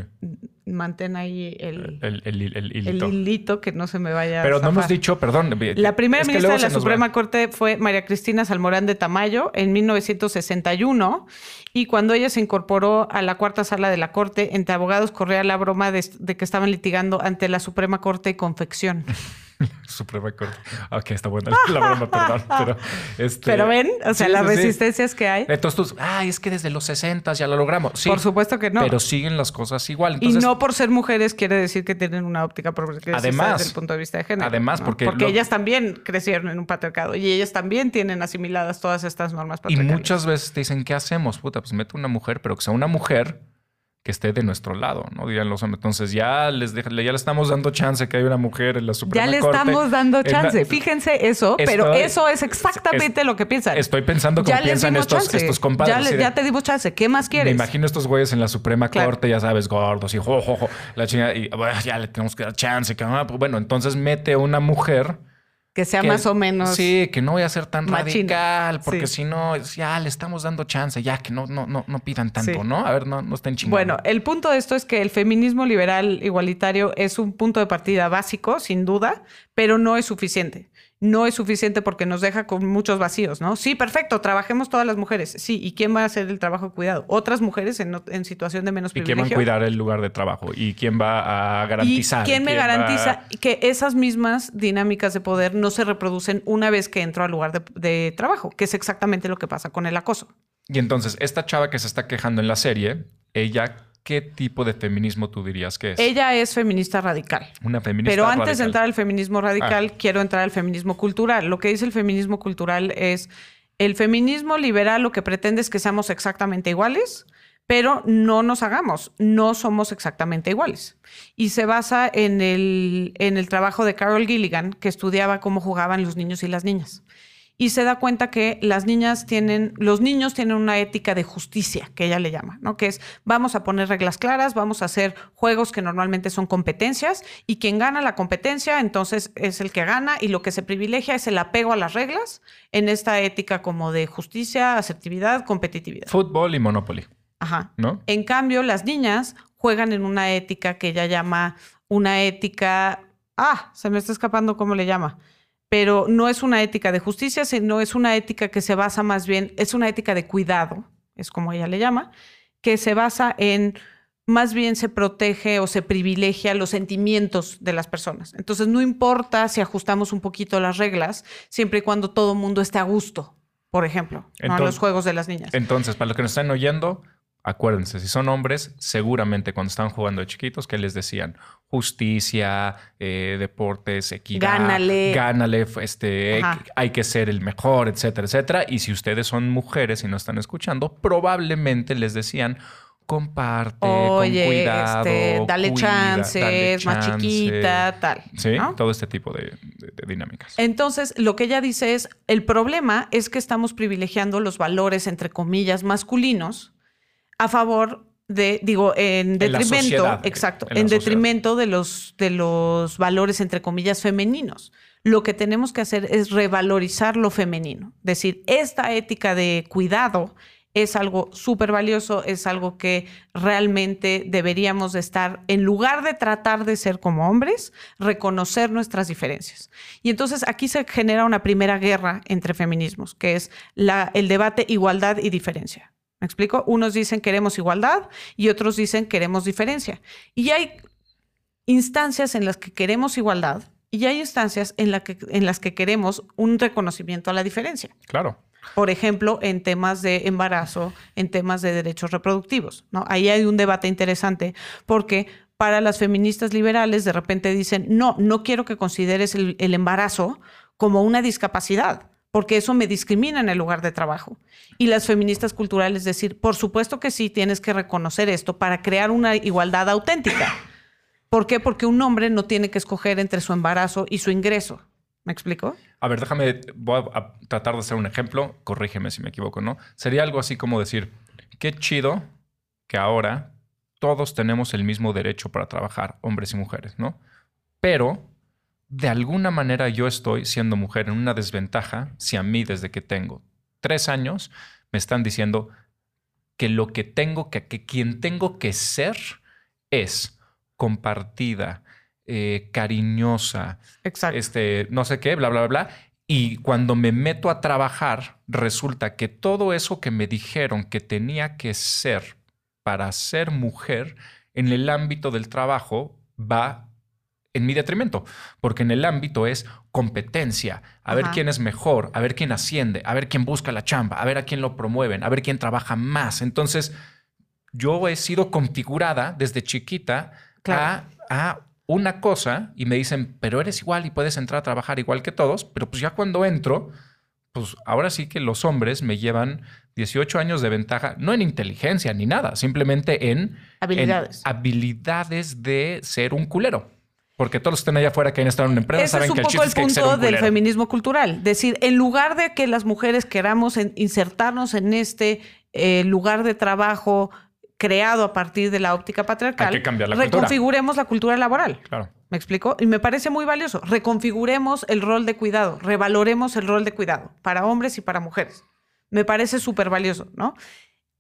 Mantén ahí el, el, hilito. que no se me vaya Pero no hemos dicho, perdón. La primera ministra de la Suprema Corte fue María Cristina Salmorán de Tamayo en 1961 y cuando ella se incorporó a la cuarta sala de la Corte, entre abogados corría la broma de, de que estaban litigando ante la Suprema Corte y Confección. [laughs] [laughs] Suprema Corte. Ok, está buena la broma, perdón. Pero, este, pero ven, o sea, las resistencias que hay. Entonces tú, ay, es que desde los 60 ya lo logramos. Sí, por supuesto que no. Pero siguen las cosas igual. y no por ser mujeres quiere decir que tienen una óptica progresista además, desde el punto de vista de género. Además, porque. Porque ellas también crecieron en un patriarcado y ellas también tienen asimiladas todas estas normas patriarcales. Y muchas veces te dicen, ¿qué hacemos? Puta, pues mete una mujer, pero que sea una mujer que esté de nuestro lado, ¿no? Dirían los hombres. Entonces ya les ya le estamos dando chance que hay una mujer en la Suprema Ya le estamos dando chance. Fíjense eso, pero eso es exactamente lo que piensan. Estoy pensando como piensan estos, estos compadres. Ya, ya, te dimos chance. ¿Qué más quieres? Me imagino estos güeyes en la Suprema Corte, ya sabes, gordos y jojojo, la chingada, y bueno, ya le tenemos que dar chance. Que, ah, pues, bueno, entonces mete una mujer que sea más o menos. Sí, que no voy a ser tan radical, porque si no, ya le estamos dando chance, ya que no, no, no, no pidan tanto, ¿no? A ver, no, no estén chingando. Bueno, el punto de esto es que el feminismo liberal igualitario es un punto de partida básico, sin duda, pero no es suficiente no es suficiente porque nos deja con muchos vacíos, ¿no? Sí, perfecto, trabajemos todas las mujeres. Sí, ¿y quién va a hacer el trabajo de cuidado? Otras mujeres en, situación de menos privilegio. ¿Y quién va a cuidar el lugar de trabajo? ¿Y quién va a garantizar? ¿Y quién me garantiza que esas mismas dinámicas de poder no se reproducen una vez que entro al lugar de, de trabajo? Que es exactamente lo que pasa con el acoso. Y entonces, esta chava que se está quejando en la serie, ella ¿qué tipo de feminismo tú dirías que es? Ella es feminista radical. Una feminista Pero antes de entrar al feminismo radical, ah. quiero entrar al feminismo cultural. Lo que dice el feminismo cultural es, el feminismo liberal lo que pretende es que seamos exactamente iguales, pero no nos hagamos, no somos exactamente iguales. Y se basa en el, en el trabajo de Carol Gilligan, que estudiaba cómo jugaban los niños y las niñas y se da cuenta que las niñas tienen, los niños tienen una ética de justicia, que ella le llama, ¿no? Que es vamos a poner reglas claras, vamos a hacer juegos que normalmente son competencias y quien gana la competencia entonces es el que gana y lo que se privilegia es el apego a las reglas en esta ética como de justicia, asertividad, competitividad. Fútbol y Monopoly. Ajá. ¿No? En cambio, las niñas juegan en una ética que ella llama una ética Ah, se me está escapando cómo le llama. Pero no es una ética de justicia, sino es una ética que se basa más bien, es una ética de cuidado, es como ella le llama, que se basa en más bien se protege o se privilegia los sentimientos de las personas. Entonces, no importa si ajustamos un poquito las reglas, siempre y cuando todo el mundo esté a gusto, por ejemplo, en los juegos de las niñas. Entonces, para los que nos están oyendo, acuérdense, si son hombres, seguramente cuando están jugando de chiquitos, ¿qué les decían? Justicia, eh, deportes, equidad. Gánale. Gánale, este, hay que ser el mejor, etcétera, etcétera. Y si ustedes son mujeres y no están escuchando, probablemente les decían comparte, con cuidado, este, dale chances, más chiquita, tal. Sí, todo este tipo de, dinámicas. Entonces, lo que ella dice es, el problema es que estamos privilegiando los valores, entre comillas, masculinos a favor de, digo, en detrimento, exacto, en, detrimento de los, de los valores, entre comillas, femeninos. Lo que tenemos que hacer es revalorizar lo femenino. Decir, esta ética de cuidado es algo súper valioso, es algo que realmente deberíamos de estar, en lugar de tratar de ser como hombres, reconocer nuestras diferencias. Y entonces aquí se genera una primera guerra entre feminismos, que es la, el debate igualdad y diferencia. ¿Me explico? Unos dicen queremos igualdad y otros dicen queremos diferencia. Y hay instancias en las que queremos igualdad y hay instancias en, la que, en las que queremos un reconocimiento a la diferencia. Claro por ejemplo, en temas de embarazo, en temas de derechos reproductivos. ¿no? Ahí hay un debate interesante porque para las feministas liberales de repente dicen, no, no quiero que consideres el, embarazo como una discapacidad porque eso me discrimina en el lugar de trabajo. Y las feministas culturales decir, por supuesto que sí, tienes que reconocer esto para crear una igualdad auténtica. ¿Por qué? Porque un hombre no tiene que escoger entre su embarazo y su ingreso. ¿Me explico? A ver, déjame, voy a, tratar de hacer un ejemplo, corrígeme si me equivoco, ¿no? Sería algo así como decir, qué chido que ahora todos tenemos el mismo derecho para trabajar, hombres y mujeres, ¿no? Pero de alguna manera yo estoy siendo mujer en una desventaja si a mí desde que tengo tres años me están diciendo que lo que tengo que, que quien tengo que ser es compartida, eh, cariñosa, este, no sé qué, bla, bla, bla. Y cuando me meto a trabajar, resulta que todo eso que me dijeron que tenía que ser para ser mujer en el ámbito del trabajo va en mi detrimento, porque en el ámbito es competencia, a ver quién es mejor, a ver quién asciende, a ver quién busca la chamba, a ver a quién lo promueven, a ver quién trabaja más. Entonces, yo he sido configurada desde chiquita a, a una cosa y me dicen, pero eres igual y puedes entrar a trabajar igual que todos, pero pues ya cuando entro, pues ahora sí que los hombres me llevan 18 años de ventaja, no en inteligencia ni nada, simplemente en habilidades, habilidades de ser un culero. Porque todos los que están allá afuera que han estado en una empresa Ese saben es un que poco el punto del feminismo cultural. Decir, en lugar de que las mujeres queramos insertarnos en este eh, lugar de trabajo creado a partir de la óptica patriarcal, reconfiguremos la cultura laboral. Claro. ¿Me explico? Y me parece muy valioso. Reconfiguremos el rol de cuidado, revaloremos el rol de cuidado para hombres y para mujeres. Me parece súper valioso, ¿no?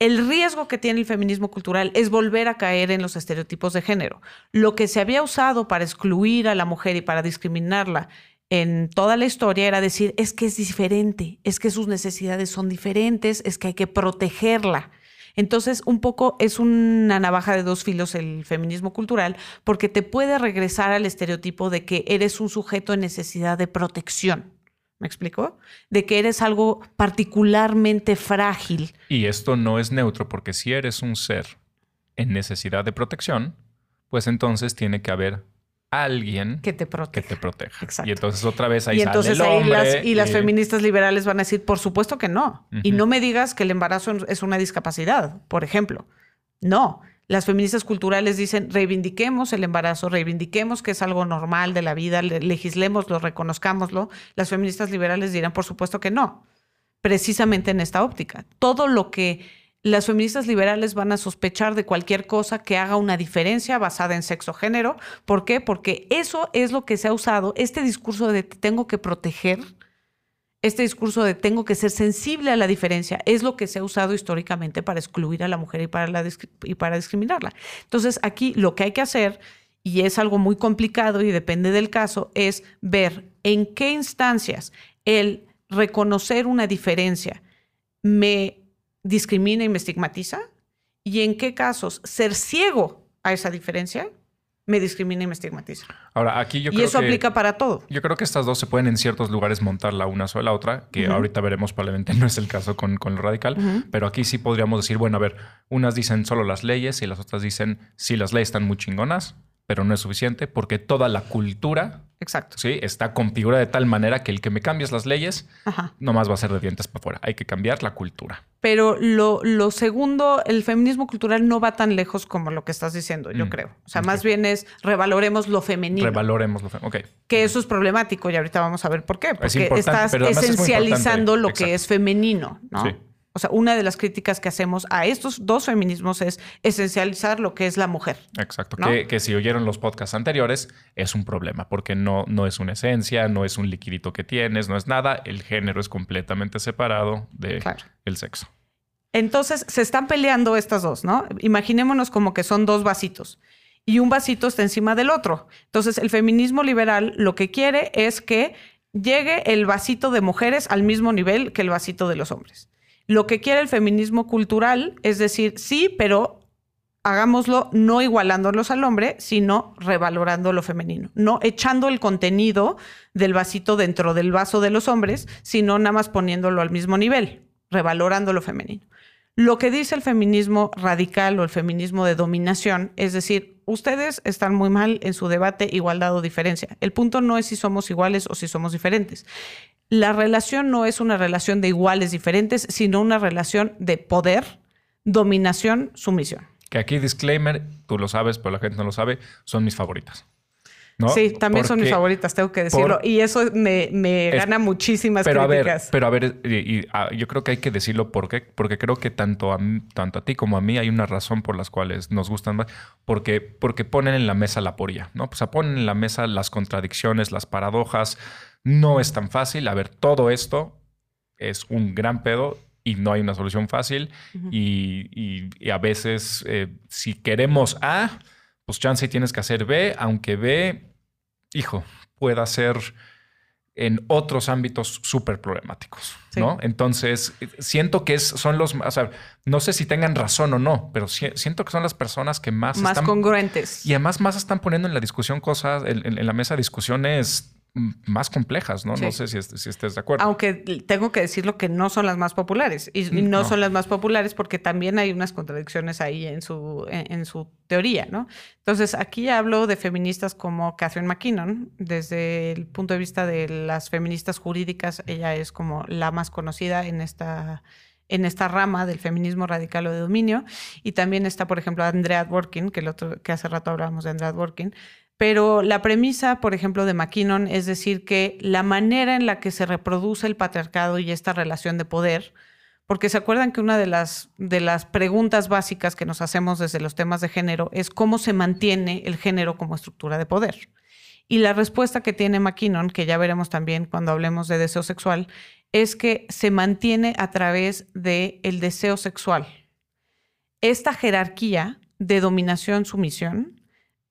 El riesgo que tiene el feminismo cultural es volver a caer en los estereotipos de género. Lo que se había usado para excluir a la mujer y para discriminarla en toda la historia era decir, es que es diferente, es que sus necesidades son diferentes, es que hay que protegerla. Entonces, un poco es una navaja de dos filos el feminismo cultural, porque te puede regresar al estereotipo de que eres un sujeto en necesidad de protección. ¿Me explico? De que eres algo particularmente frágil. Y esto no es neutro, porque si eres un ser en necesidad de protección, pues entonces tiene que haber alguien que te proteja. Que te proteja. Y entonces otra vez ahí y entonces sale el hombre, y las feministas liberales van a decir, por supuesto que no. Y no me digas que el embarazo es una discapacidad, por ejemplo. No. Las feministas culturales dicen, reivindiquemos el embarazo, reivindiquemos que es algo normal de la vida, legislemoslo, reconozcámoslo. Las feministas liberales dirán, por supuesto que no. Precisamente en esta óptica. Todo lo que las feministas liberales van a sospechar de cualquier cosa que haga una diferencia basada en sexo género. ¿Por qué? Porque eso es lo que se ha usado, este discurso de tengo que proteger, este discurso de tengo que ser sensible a la diferencia, es lo que se ha usado históricamente para excluir a la mujer y para, discriminarla. Entonces, aquí lo que hay que hacer y es algo muy complicado y depende del caso, es ver en qué instancias el reconocer una diferencia me discrimina y me estigmatiza y en qué casos ser ciego a esa diferencia me discrimina y me estigmatiza. Ahora, aquí yo y eso aplica para todo. Yo creo que estas dos se pueden en ciertos lugares montar la una sobre la otra, que ahorita veremos probablemente [laughs] no es el caso con, con lo radical, pero aquí sí podríamos decir, bueno, a ver, unas dicen solo las leyes y las otras dicen, sí, las leyes están muy chingonas, pero no es suficiente porque toda la cultura Exacto. Sí, está configurada de tal manera que el que me cambies las leyes no más va a ser de dientes para afuera. Hay que cambiar la cultura. Pero lo, lo, segundo, el feminismo cultural no va tan lejos como lo que estás diciendo, yo mm, creo. O sea, más bien es revaloremos lo femenino. Revaloremos lo femenino. Ok. Que eso es problemático y ahorita vamos a ver por qué. Porque estás esencializando lo que es femenino, ¿no? Sí. O sea, una de las críticas que hacemos a estos dos feminismos es esencializar lo que es la mujer. Exacto. Que, si oyeron los podcasts anteriores, es un problema, porque no, no es una esencia, no es un liquidito que tienes, no es nada. El género es completamente separado del el sexo. Entonces, se están peleando estas dos, ¿no? Imaginémonos como que son dos vasitos y un vasito está encima del otro. Entonces, el feminismo liberal lo que quiere es que llegue el vasito de mujeres al mismo nivel que el vasito de los hombres lo que quiere el feminismo cultural es decir, sí, pero hagámoslo no igualándolos al hombre, sino revalorando lo femenino, no echando el contenido del vasito dentro del vaso de los hombres, sino nada más poniéndolo al mismo nivel, revalorando lo femenino. Lo que dice el feminismo radical o el feminismo de dominación es decir, ustedes están muy mal en su debate igualdad o diferencia. El punto no es si somos iguales o si somos diferentes la relación no es una relación de iguales diferentes, sino una relación de poder, dominación, sumisión. Que aquí, disclaimer, tú lo sabes, pero la gente no lo sabe, son mis favoritas. Sí, también son mis favoritas, tengo que decirlo. y eso me, gana muchísimas pero críticas. A ver, pero a ver, y, ah, yo creo que hay que decirlo porque, porque creo que tanto a, tanto a ti como a mí hay una razón por las cuales nos gustan más, porque, porque ponen en la mesa la poría, ¿no? O sea, ponen en la mesa las contradicciones, las paradojas, no es tan fácil. A ver, todo esto es un gran pedo y no hay una solución fácil. y, a veces, eh, si queremos A, pues chance tienes que hacer B, aunque B, hijo, pueda ser en otros ámbitos súper problemáticos, ¿no? Entonces, siento que es, son los, o sea, no sé si tengan razón o no, pero siento que son las personas que más... Más congruentes. Y además más están poniendo en la discusión cosas, en la mesa de discusiones más complejas, ¿no? No sé si, si, estés de acuerdo. Aunque tengo que decirlo que no son las más populares. Y, no, son las más populares porque también hay unas contradicciones ahí en su, en, su teoría, ¿no? Entonces, aquí hablo de feministas como Catherine McKinnon. Desde el punto de vista de las feministas jurídicas, ella es como la más conocida en esta en esta rama del feminismo radical o de dominio. Y también está, por ejemplo, Andrea Dworkin, que, el otro, que hace rato hablábamos de Andrea Dworkin, pero la premisa, por ejemplo, de McKinnon es decir que la manera en la que se reproduce el patriarcado y esta relación de poder, porque se acuerdan que una de las, de las preguntas básicas que nos hacemos desde los temas de género es cómo se mantiene el género como estructura de poder. Y la respuesta que tiene McKinnon, que ya veremos también cuando hablemos de deseo sexual, es que se mantiene a través del el deseo sexual. Esta jerarquía de dominación-sumisión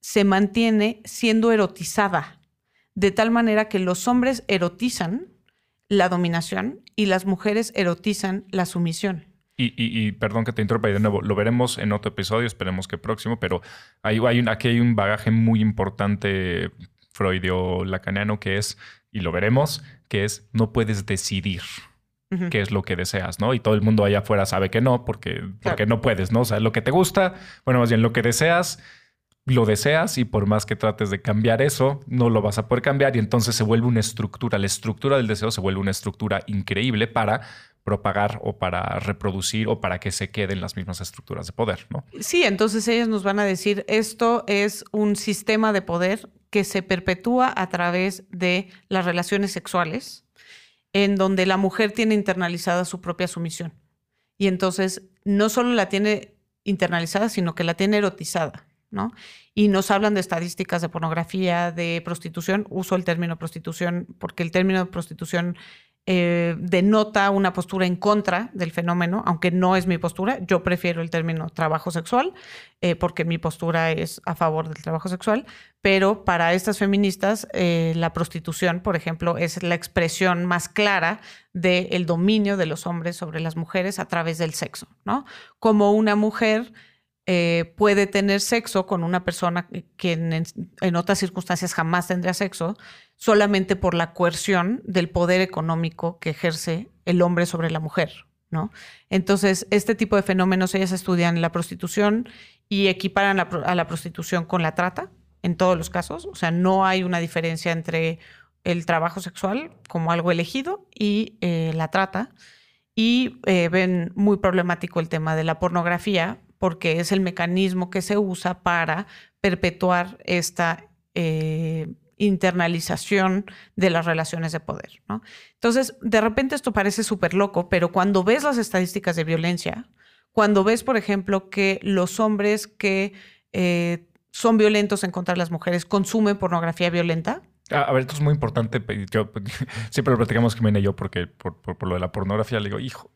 se mantiene siendo erotizada, de tal manera que los hombres erotizan la dominación y las mujeres erotizan la sumisión. Y, perdón que te interrumpa de nuevo, lo veremos en otro episodio, esperemos que próximo, pero hay, hay aquí hay un bagaje muy importante freudio-lacaniano que es, y lo veremos, que es no puedes decidir qué es lo que deseas, ¿no? Y todo el mundo allá afuera sabe que no, porque, porque no puedes, ¿no? O sea, lo que te gusta, bueno, más bien lo que deseas, lo deseas y por más que trates de cambiar eso, no lo vas a poder cambiar y entonces se vuelve una estructura, la estructura del deseo se vuelve una estructura increíble para propagar o para reproducir o para que se queden las mismas estructuras de poder, ¿no? Sí, entonces ellos nos van a decir, esto es un sistema de poder que se perpetúa a través de las relaciones sexuales, en donde la mujer tiene internalizada su propia sumisión. Y entonces no solo la tiene internalizada, sino que la tiene erotizada. Y nos hablan de estadísticas de pornografía, de prostitución. Uso el término prostitución porque el término prostitución eh, denota una postura en contra del fenómeno, aunque no es mi postura. Yo prefiero el término trabajo sexual eh, porque mi postura es a favor del trabajo sexual, pero para estas feministas eh, la prostitución, por ejemplo, es la expresión más clara del dominio de los hombres sobre las mujeres a través del sexo, ¿no? Como una mujer eh, puede tener sexo con una persona que en, otras circunstancias jamás tendría sexo, solamente por la coerción del poder económico que ejerce el hombre sobre la mujer. ¿no? Entonces, este tipo de fenómenos ellas estudian la prostitución y equiparan a la prostitución con la trata en todos los casos. O sea, no hay una diferencia entre el trabajo sexual como algo elegido y eh, la trata. Y eh, ven muy problemático el tema de la pornografía porque es el mecanismo que se usa para perpetuar esta eh, internalización de las relaciones de poder. ¿no? Entonces, de repente esto parece súper loco, pero cuando ves las estadísticas de violencia, cuando ves, por ejemplo, que los hombres que eh, son violentos en contra de las mujeres consumen pornografía violenta, a ver, esto es muy importante. Yo, [laughs] siempre lo platicamos Jimena y yo porque por, por, lo de la pornografía le digo, hijo,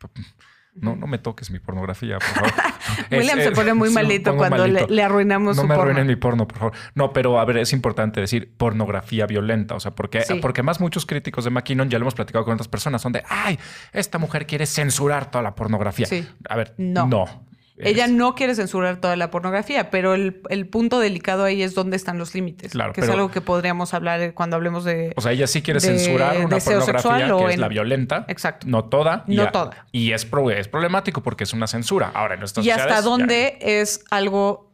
no, no me toques mi pornografía, por favor. [laughs] William se pone muy malito cuando Le, arruinamos no su porno. No me arruinen mi porno, por favor. No, pero a ver, es importante decir pornografía violenta. O sea, porque, porque más muchos críticos de McKinnon, ya lo hemos platicado con otras personas, son de, ay, esta mujer quiere censurar toda la pornografía. Sí. A ver, no. no. Ella no quiere censurar toda la pornografía, pero el, punto delicado ahí es dónde están los límites. Claro, que es algo que podríamos hablar cuando hablemos de. O sea, ella sí quiere censurar una pornografía que es la violenta. Exacto. No toda. No toda. Y es, es problemático porque es una censura. Ahora, en nuestras Y hasta dónde es algo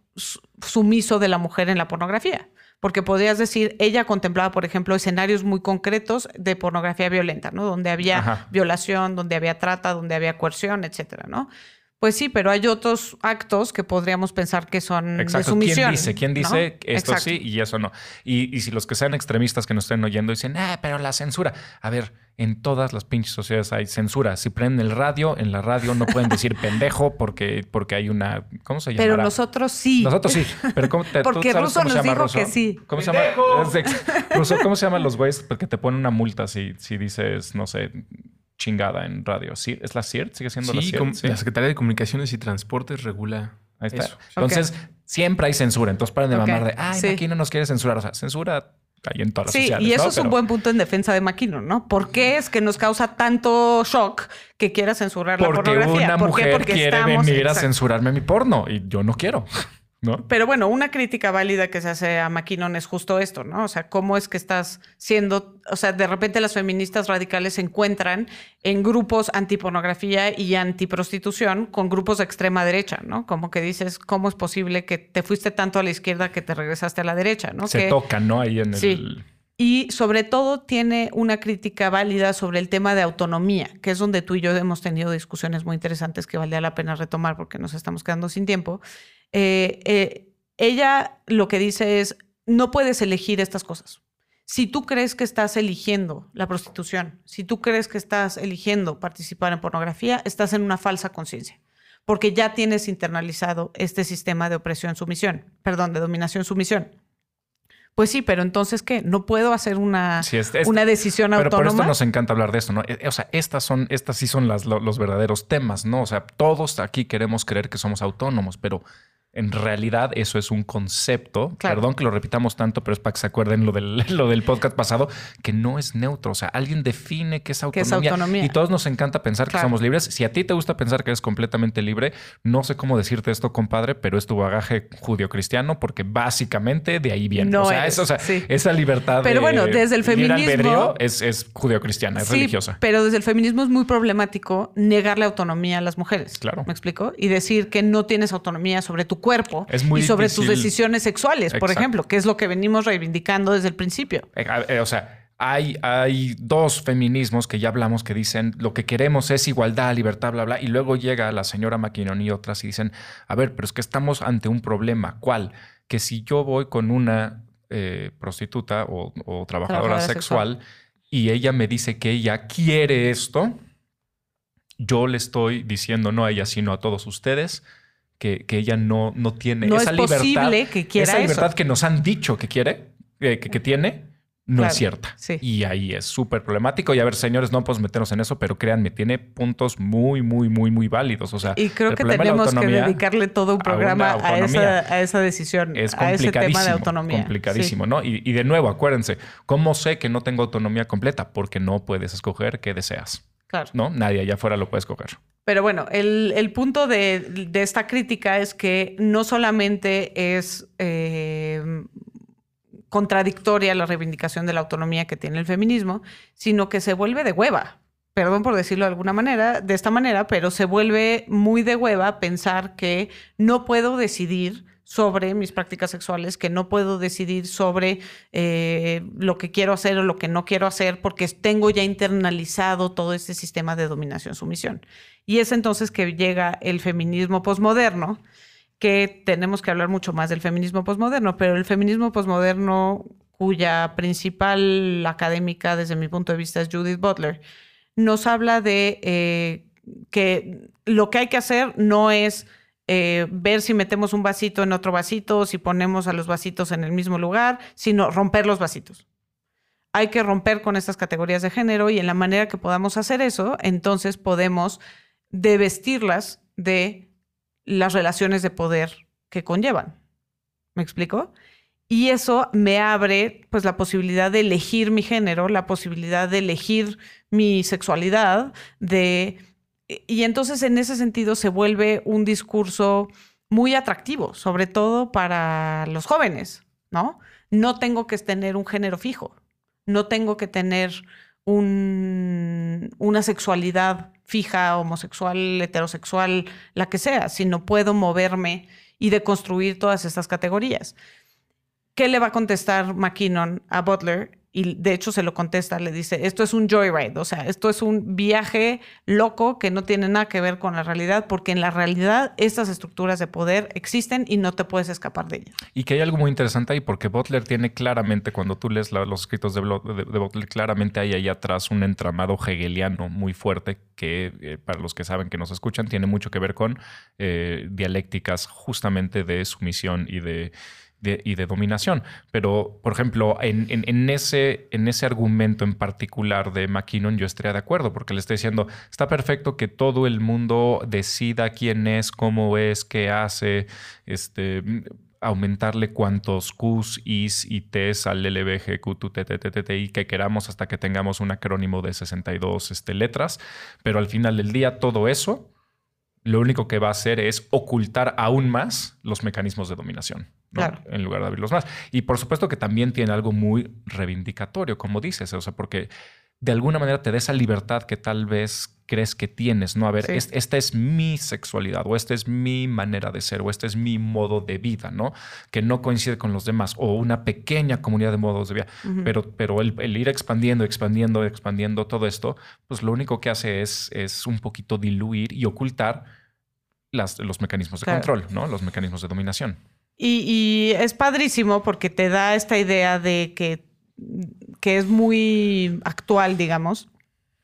sumiso de la mujer en la pornografía. Porque podrías decir, ella contemplaba, por ejemplo, escenarios muy concretos de pornografía violenta, ¿no? Donde había violación, donde había trata, donde había coerción, etcétera, ¿no? Pues sí, pero hay otros actos que podríamos pensar que son de sumisión. ¿Quién dice? ¿Quién dice esto sí y eso no? Y, si los que sean extremistas que nos estén oyendo dicen, ah, pero la censura. A ver, en todas las pinches sociedades hay censura. Si prenden el radio, en la radio no pueden decir [laughs] pendejo porque, porque hay una. ¿Cómo se llama? Pero nosotros sí. Nosotros sí. Pero ¿cómo te, porque Ruso nos dijo que sí. ¿Cómo se llama? Ruso, ¿cómo se llaman los güeyes? Porque te ponen una multa si, si dices, no sé chingada en radio. ¿Es la CIRT? ¿Sigue siendo la CIRT? Sí, la Secretaría de Comunicaciones y Transportes regula Ahí está. Entonces, siempre hay censura. Entonces, paren de mamar de, ay, Maquino nos quiere censurar. O sea, censura hay en todas las sí, y eso es un buen punto en defensa de Maquino, ¿no? ¿Por qué es que nos causa tanto shock que quiera censurar la pornografía? Porque una mujer quiere venir a censurarme mi porno y yo no quiero. Pero bueno, una crítica válida que se hace a McKinnon es justo esto, ¿no? O sea, cómo es que estás siendo, o sea, de repente las feministas radicales se encuentran en grupos antipornografía y antiprostitución con grupos de extrema derecha, ¿no? Como que dices, ¿cómo es posible que te fuiste tanto a la izquierda que te regresaste a la derecha, ¿no? Se tocan, ¿no? Ahí en el... Y sobre todo tiene una crítica válida sobre el tema de autonomía, que es donde tú y yo hemos tenido discusiones muy interesantes que valdría la pena retomar porque nos estamos quedando sin tiempo. Eh, eh, ella lo que dice es, no puedes elegir estas cosas. Si tú crees que estás eligiendo la prostitución, si tú crees que estás eligiendo participar en pornografía, estás en una falsa conciencia, porque ya tienes internalizado este sistema de opresión-sumisión, perdón, de dominación-sumisión. Pues sí, pero entonces, ¿qué? No puedo hacer una, una decisión autónoma. Pero por esto nos encanta hablar de esto, ¿no? E, o sea, estas son, estas sí son las, los verdaderos temas, ¿no? O sea, todos aquí queremos creer que somos autónomos, pero en realidad eso es un concepto, perdón que lo repitamos tanto, pero es para que se acuerden lo del, [laughs] lo del podcast pasado, que no es neutro. O sea, alguien define qué es autonomía. Y todos nos encanta pensar que somos libres. Si a ti te gusta pensar que eres completamente libre, no sé cómo decirte esto, compadre, pero es tu bagaje judio-cristiano, porque básicamente de ahí viene. o sea, esa libertad pero bueno, desde el feminismo es, es judio-cristiana, es religiosa. Pero desde el feminismo es muy problemático negarle autonomía a las mujeres. Claro. ¿Me explico? Y decir que no tienes autonomía sobre tu cuerpo y sobre tus decisiones sexuales, por ejemplo, que es lo que venimos reivindicando desde el principio. Eh, eh, o sea, hay, hay, dos feminismos que ya hablamos que dicen lo que queremos es igualdad, libertad, bla, bla, y luego llega la señora Maquinón y otras y dicen, a ver, pero es que estamos ante un problema. ¿Cuál? Que si yo voy con una eh, prostituta o, trabajadora, sexual, y ella me dice que ella quiere esto, yo le estoy diciendo no a ella, sino a todos ustedes, que, ella no, no tiene esa libertad. que quiera esa libertad que nos han dicho que quiere, que, que, tiene, no es cierta. Y ahí es súper problemático. Y a ver, señores, no podemos meternos en eso, pero créanme, tiene puntos muy, muy, muy, muy válidos. O sea, y creo que tenemos que dedicarle todo un programa a, esa, decisión, es a ese tema de autonomía. Complicadísimo, ¿no? Y, y de nuevo, acuérdense, ¿cómo sé que no tengo autonomía completa? Porque no puedes escoger qué deseas. Claro. ¿No? Nadie allá afuera lo puede escoger. Pero bueno, el, punto de, esta crítica es que no solamente es eh, contradictoria la reivindicación de la autonomía que tiene el feminismo, sino que se vuelve de hueva. Perdón por decirlo de alguna manera, de esta manera, pero se vuelve muy de hueva pensar que no puedo decidir sobre mis prácticas sexuales, que no puedo decidir sobre eh, lo que quiero hacer o lo que no quiero hacer, porque tengo ya internalizado todo este sistema de dominación-sumisión. Y es entonces que llega el feminismo posmoderno, que tenemos que hablar mucho más del feminismo posmoderno, pero el feminismo posmoderno, cuya principal académica desde mi punto de vista es Judith Butler, nos habla de eh, que lo que hay que hacer no es eh, ver si metemos un vasito en otro vasito, si ponemos a los vasitos en el mismo lugar, sino romper los vasitos. Hay que romper con estas categorías de género y en la manera que podamos hacer eso, entonces podemos devestirlas de las relaciones de poder que conllevan. ¿Me explico? Y eso me abre pues la posibilidad de elegir mi género, la posibilidad de elegir mi sexualidad, de y entonces en ese sentido se vuelve un discurso muy atractivo, sobre todo para los jóvenes, ¿no? No tengo que tener un género fijo, no tengo que tener un, una sexualidad fija, homosexual, heterosexual, la que sea, sino puedo moverme y deconstruir todas estas categorías. ¿Qué le va a contestar McKinnon a Butler? Y de hecho se lo contesta, le dice, esto es un joyride, o sea, esto es un viaje loco que no tiene nada que ver con la realidad, porque en la realidad estas estructuras de poder existen y no te puedes escapar de ellas. Y que hay algo muy interesante ahí, porque Butler tiene claramente, cuando tú lees los escritos de, Butler, claramente hay ahí atrás un entramado hegeliano muy fuerte que, eh, para los que saben que nos escuchan, tiene mucho que ver con eh, dialécticas justamente de sumisión y de y de dominación. Pero, por ejemplo, en, ese, en ese argumento en particular de McKinnon, yo estaría de acuerdo, porque le estoy diciendo, está perfecto que todo el mundo decida quién es, cómo es, qué hace, este aumentarle cuantos Qs, Is y Ts al LBG, y que queramos hasta que tengamos un acrónimo de 62 este, letras, pero al final del día todo eso lo único que va a hacer es ocultar aún más los mecanismos de dominación, en lugar de abrirlos más. Y por supuesto que también tiene algo muy reivindicatorio, como dices, o sea, porque de alguna manera te da esa libertad que tal vez crees que tienes, ¿no? A ver, esta es mi sexualidad, o esta es mi manera de ser, o este es mi modo de vida, ¿no? Que no coincide con los demás, o una pequeña comunidad de modos de vida. Pero, pero el, ir expandiendo, expandiendo, expandiendo todo esto, pues lo único que hace es, es un poquito diluir y ocultar las, los mecanismos de control, ¿no? Los mecanismos de dominación. Y, es padrísimo porque te da esta idea de que, que es muy actual, digamos,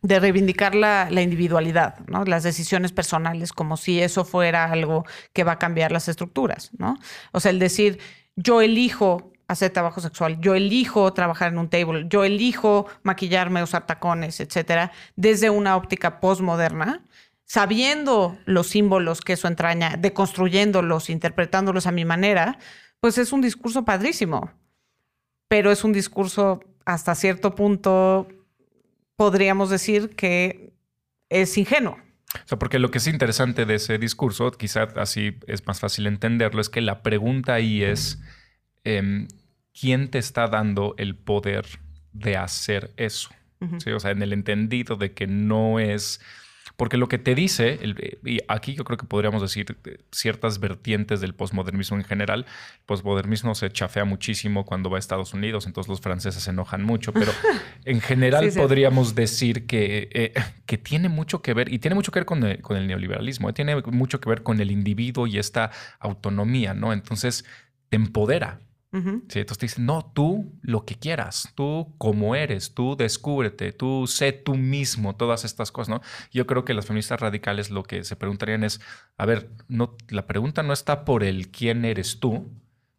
de reivindicar la, individualidad. Las decisiones personales, como si eso fuera algo que va a cambiar las estructuras, ¿no? O sea, el decir, yo elijo hacer trabajo sexual, yo elijo trabajar en un table, yo elijo maquillarme, usar tacones, etcétera, desde una óptica postmoderna, sabiendo los símbolos que eso entraña, deconstruyéndolos, interpretándolos a mi manera, pues es un discurso padrísimo. Pero es un discurso hasta cierto punto, podríamos decir que es ingenuo. O sea, porque lo que es interesante de ese discurso, quizá así es más fácil entenderlo, es que la pregunta ahí es, em, ¿quién te está dando el poder de hacer eso? O sea, en el entendido de que no es porque lo que te dice, y aquí yo creo que podríamos decir ciertas vertientes del posmodernismo en general, el posmodernismo se chafea muchísimo cuando va a Estados Unidos, entonces los franceses se enojan mucho, pero [laughs] en general podríamos decir que, eh, que tiene mucho que ver, y tiene mucho que ver con el, neoliberalismo, eh, tiene mucho que ver con el individuo y esta autonomía, ¿no? Entonces te empodera, Sí, entonces te dicen, no, tú lo que quieras, tú como eres, tú descúbrete, tú sé tú mismo, todas estas cosas, ¿no? Yo creo que las feministas radicales lo que se preguntarían es, a ver, no, la pregunta no está por el quién eres tú,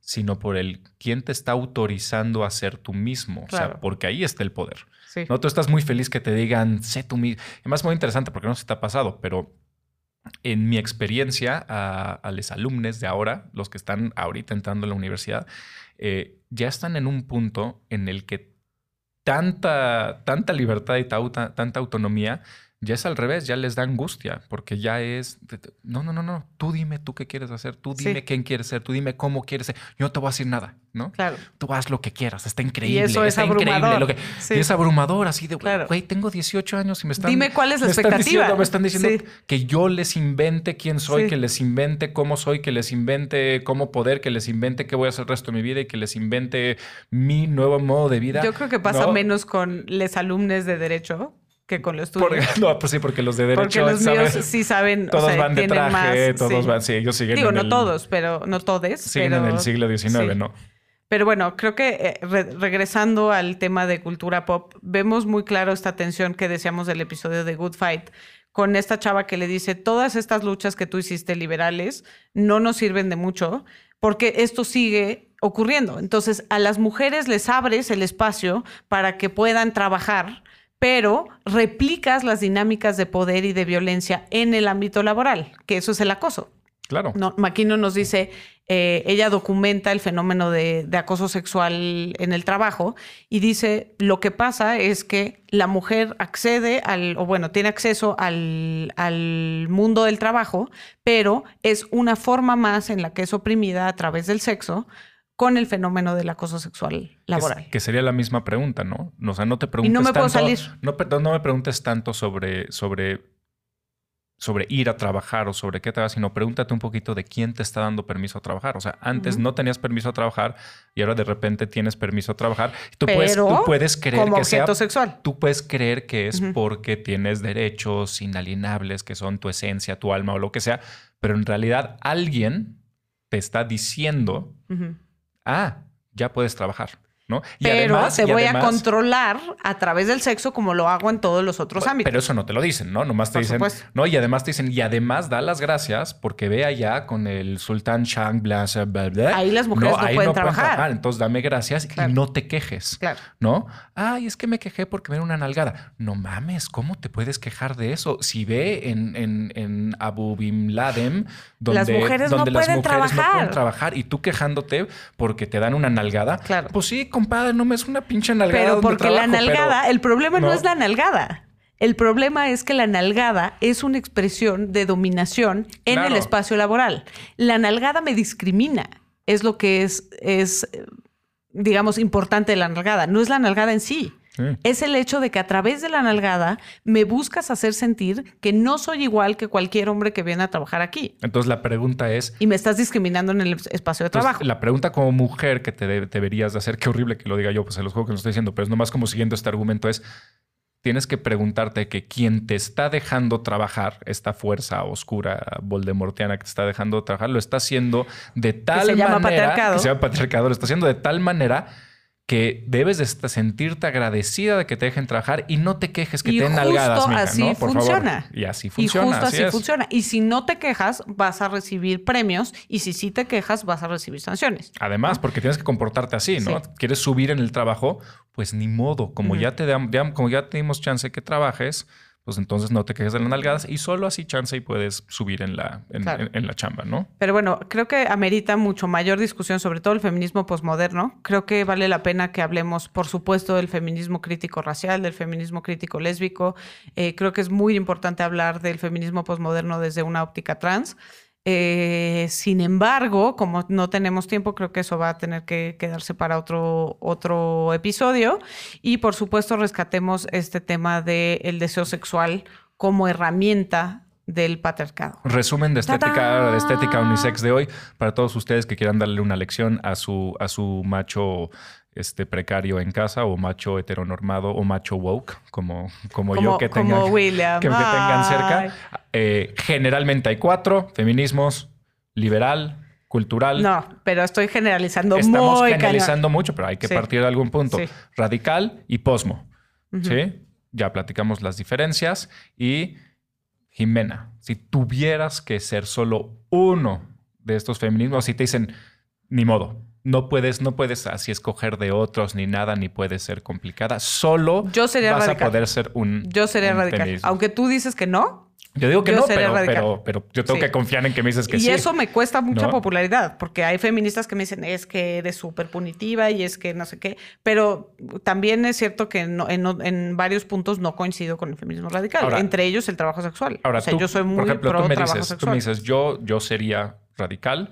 sino por el quién te está autorizando a ser tú mismo. O sea, porque ahí está el poder. No, tú estás muy feliz que te digan, sé tú mismo. Además, muy interesante porque no se te ha pasado, pero en mi experiencia a, los alumnos de ahora, los que están ahorita entrando a la universidad, eh, ya están en un punto en el que tanta, tanta libertad y tanta autonomía ya es al revés, ya les da angustia, porque ya es, no, no, no, no, tú dime tú qué quieres hacer, tú dime quién quieres ser, tú dime cómo quieres ser, yo no te voy a decir nada, ¿no? Claro. Tú haz lo que quieras, está increíble, y eso es está increíble. Lo que, Y es abrumador, así de, güey, tengo 18 años y me están... Dime cuál es la expectativa. me están diciendo que yo les invente quién soy, que les invente cómo soy, que les invente cómo poder, que les invente qué voy a hacer el resto de mi vida y que les invente mi nuevo modo de vida. Yo creo que pasa menos con los alumnos de derecho que con los tuyos. [laughs] no, pues sí, porque los de derecho Porque los míos sí saben, todos van de traje, todos van, sí, ellos siguen Digo, no todos, pero no todos. Siguen en el siglo XIX, ¿no? Pero bueno, creo que eh, regresando al tema de cultura pop, vemos muy claro esta tensión que decíamos del episodio de Good Fight con esta chava que le dice, todas estas luchas que tú hiciste liberales no nos sirven de mucho porque esto sigue ocurriendo. Entonces, a las mujeres les abres el espacio para que puedan trabajar pero replicas las dinámicas de poder y de violencia en el ámbito laboral, que eso es el acoso. Claro. No, Maquino nos dice, eh, ella documenta el fenómeno de, acoso sexual en el trabajo y dice, lo que pasa es que la mujer accede al, o bueno, tiene acceso al, al mundo del trabajo, pero es una forma más en la que es oprimida a través del sexo con el fenómeno del acoso sexual laboral. que sería la misma pregunta, ¿no? O sea, no te preguntes y no me puedo salir. No, no, me preguntes tanto sobre, sobre, sobre ir a trabajar o sobre qué te va, sino pregúntate un poquito de quién te está dando permiso a trabajar. O sea, antes no tenías permiso a trabajar y ahora de repente tienes permiso a trabajar. Tú, puedes, tú puedes creer como que sea, sexual. Tú puedes creer que es porque tienes derechos inalienables que son tu esencia, tu alma o lo que sea, pero en realidad alguien te está diciendo ah, ya puedes trabajar. ¿No? pero te voy a controlar a través del sexo como lo hago en todos los otros ámbitos. Pero eso no te lo dicen, ¿no? Nomás te dicen, no, y además te dicen, y además da las gracias porque ve allá con el sultán Shang, bla, bla, bla. Ahí las mujeres no, pueden, trabajar. Entonces dame gracias y no te quejes, claro. ¿no? Ay, es que me quejé porque me una nalgada. No mames, ¿cómo te puedes quejar de eso? Si ve en, en, en Abu Bin Laden, donde las mujeres, donde no, las pueden mujeres trabajar. no pueden trabajar y tú quejándote porque te dan una nalgada, claro. pues sí, compadre, no me es una pinche nalgada. Pero porque la nalgada, el problema no. es la nalgada. El problema es que la nalgada es una expresión de dominación en el espacio laboral. La nalgada me discrimina. Es lo que es, es, digamos, importante de la nalgada. No es la nalgada en sí. Es el hecho de que a través de la nalgada me buscas hacer sentir que no soy igual que cualquier hombre que viene a trabajar aquí. Entonces la pregunta es... Y me estás discriminando en el espacio de trabajo. La pregunta como mujer que te deberías de hacer, qué horrible que lo diga yo, pues se los juego que no estoy diciendo, pero es nomás como siguiendo este argumento es, tienes que preguntarte que quien te está dejando trabajar, esta fuerza oscura voldemortiana que te está dejando trabajar, lo está haciendo de tal se manera... Llama patriarcado. Que se llama patriarcado. Lo está haciendo de tal manera que debes de sentirte agradecida de que te dejen trabajar y no te quejes que te den nalgadas, mija, así ¿no? Por funciona. Favor. Y así funciona. Y justo así, funciona. Y si no te quejas, vas a recibir premios y si sí te quejas, vas a recibir sanciones. Además, porque tienes que comportarte así, ¿no? Quieres subir en el trabajo, pues ni modo. Como ya te como ya te dimos chance que trabajes, pues entonces no te quejes de las nalgadas y solo así chance y puedes subir en la, en, la chamba, ¿no? Pero bueno, creo que amerita mucho mayor discusión sobre todo el feminismo posmoderno. Creo que vale la pena que hablemos, por supuesto, del feminismo crítico racial, del feminismo crítico lésbico. Eh, creo que es muy importante hablar del feminismo posmoderno desde una óptica trans. Eh, sin embargo, como no tenemos tiempo, creo que eso va a tener que quedarse para otro, otro episodio. Y por supuesto, rescatemos este tema del deseo sexual como herramienta del patriarcado. Resumen de estética, de estética unisex de hoy para todos ustedes que quieran darle una lección a su, a su macho este, precario en casa o macho heteronormado o macho woke, como, como, yo que tengan, que, tengan cerca. Eh, generalmente hay cuatro, feminismos, liberal, cultural. No, pero estoy generalizando Estamos generalizando mucho, pero hay que partir de algún punto. Radical y posmo. ¿Sí? Ya platicamos las diferencias. Y Jimena, si tuvieras que ser solo uno de estos feminismos, si te dicen, ni modo, no puedes, no puedes así escoger de otros ni nada, ni puede ser complicada. Solo Yo sería vas radical. a poder ser un. Yo sería un radical. Aunque tú dices que no. Yo digo que yo no, pero, pero, pero yo tengo Sí. que confiar en que me dices que y sí. eso me cuesta mucha ¿No? popularidad, porque hay feministas que me dicen es que eres súper punitiva y es que no sé qué, pero también es cierto que no- en, en varios puntos no coincido con el feminismo radical, Ahora- entre ellos el trabajo sexual. Ahora, o sea, tú, yo soy muy por ejemplo, pro tú me trabajo dices, tú me dices, yo, yo sería radical.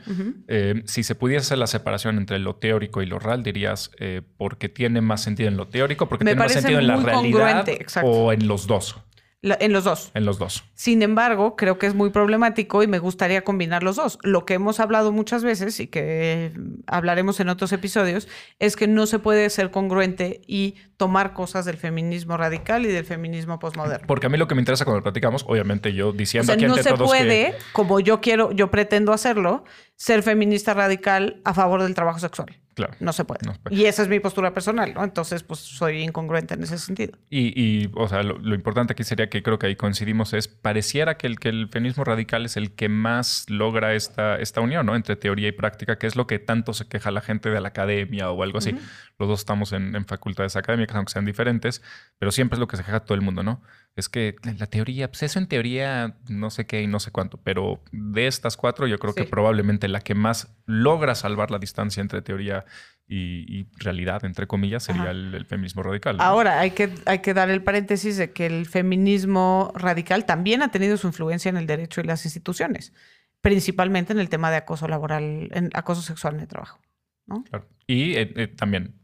Eh, si se pudiese hacer la separación entre lo teórico y lo real, dirías eh, porque tiene más sentido en lo teórico, porque Me tiene más sentido en la realidad o en los dos. En los dos. En los dos. Sin embargo, creo que es muy problemático y me gustaría combinar los dos. Lo que hemos hablado muchas veces y que hablaremos en otros episodios es que no se puede ser congruente y tomar cosas del feminismo radical y del feminismo posmoderno. Porque a mí lo que me interesa cuando platicamos, obviamente yo O diciendo sea, aquí no ante se todos puede, que... como yo quiero, yo pretendo hacerlo, ser feminista radical a favor del trabajo sexual. Claro. No se puede. No se puede. Y esa es mi postura personal, ¿no? Entonces, pues soy incongruente en ese sentido. Y, y, o sea, lo, lo importante aquí sería que creo que ahí coincidimos es, pareciera que el, que el feminismo radical es el que más logra esta, esta unión, ¿no? Entre teoría y práctica, que es lo que tanto se queja la gente de la academia o algo así. Los dos estamos en, en facultades académicas, aunque sean diferentes, pero siempre es lo que se queja todo el mundo, ¿no? Es que la, teoría, pues eso en teoría no sé qué y no sé cuánto, pero de estas cuatro yo creo que probablemente la que más logra salvar la distancia entre teoría y, y realidad, entre comillas, sería el, el feminismo radical. ¿no? Ahora, hay que, hay que dar el paréntesis de que el feminismo radical también ha tenido su influencia en el derecho y las instituciones, principalmente en el tema de acoso laboral, en acoso sexual en el trabajo. ¿no? Claro. Y eh, eh, también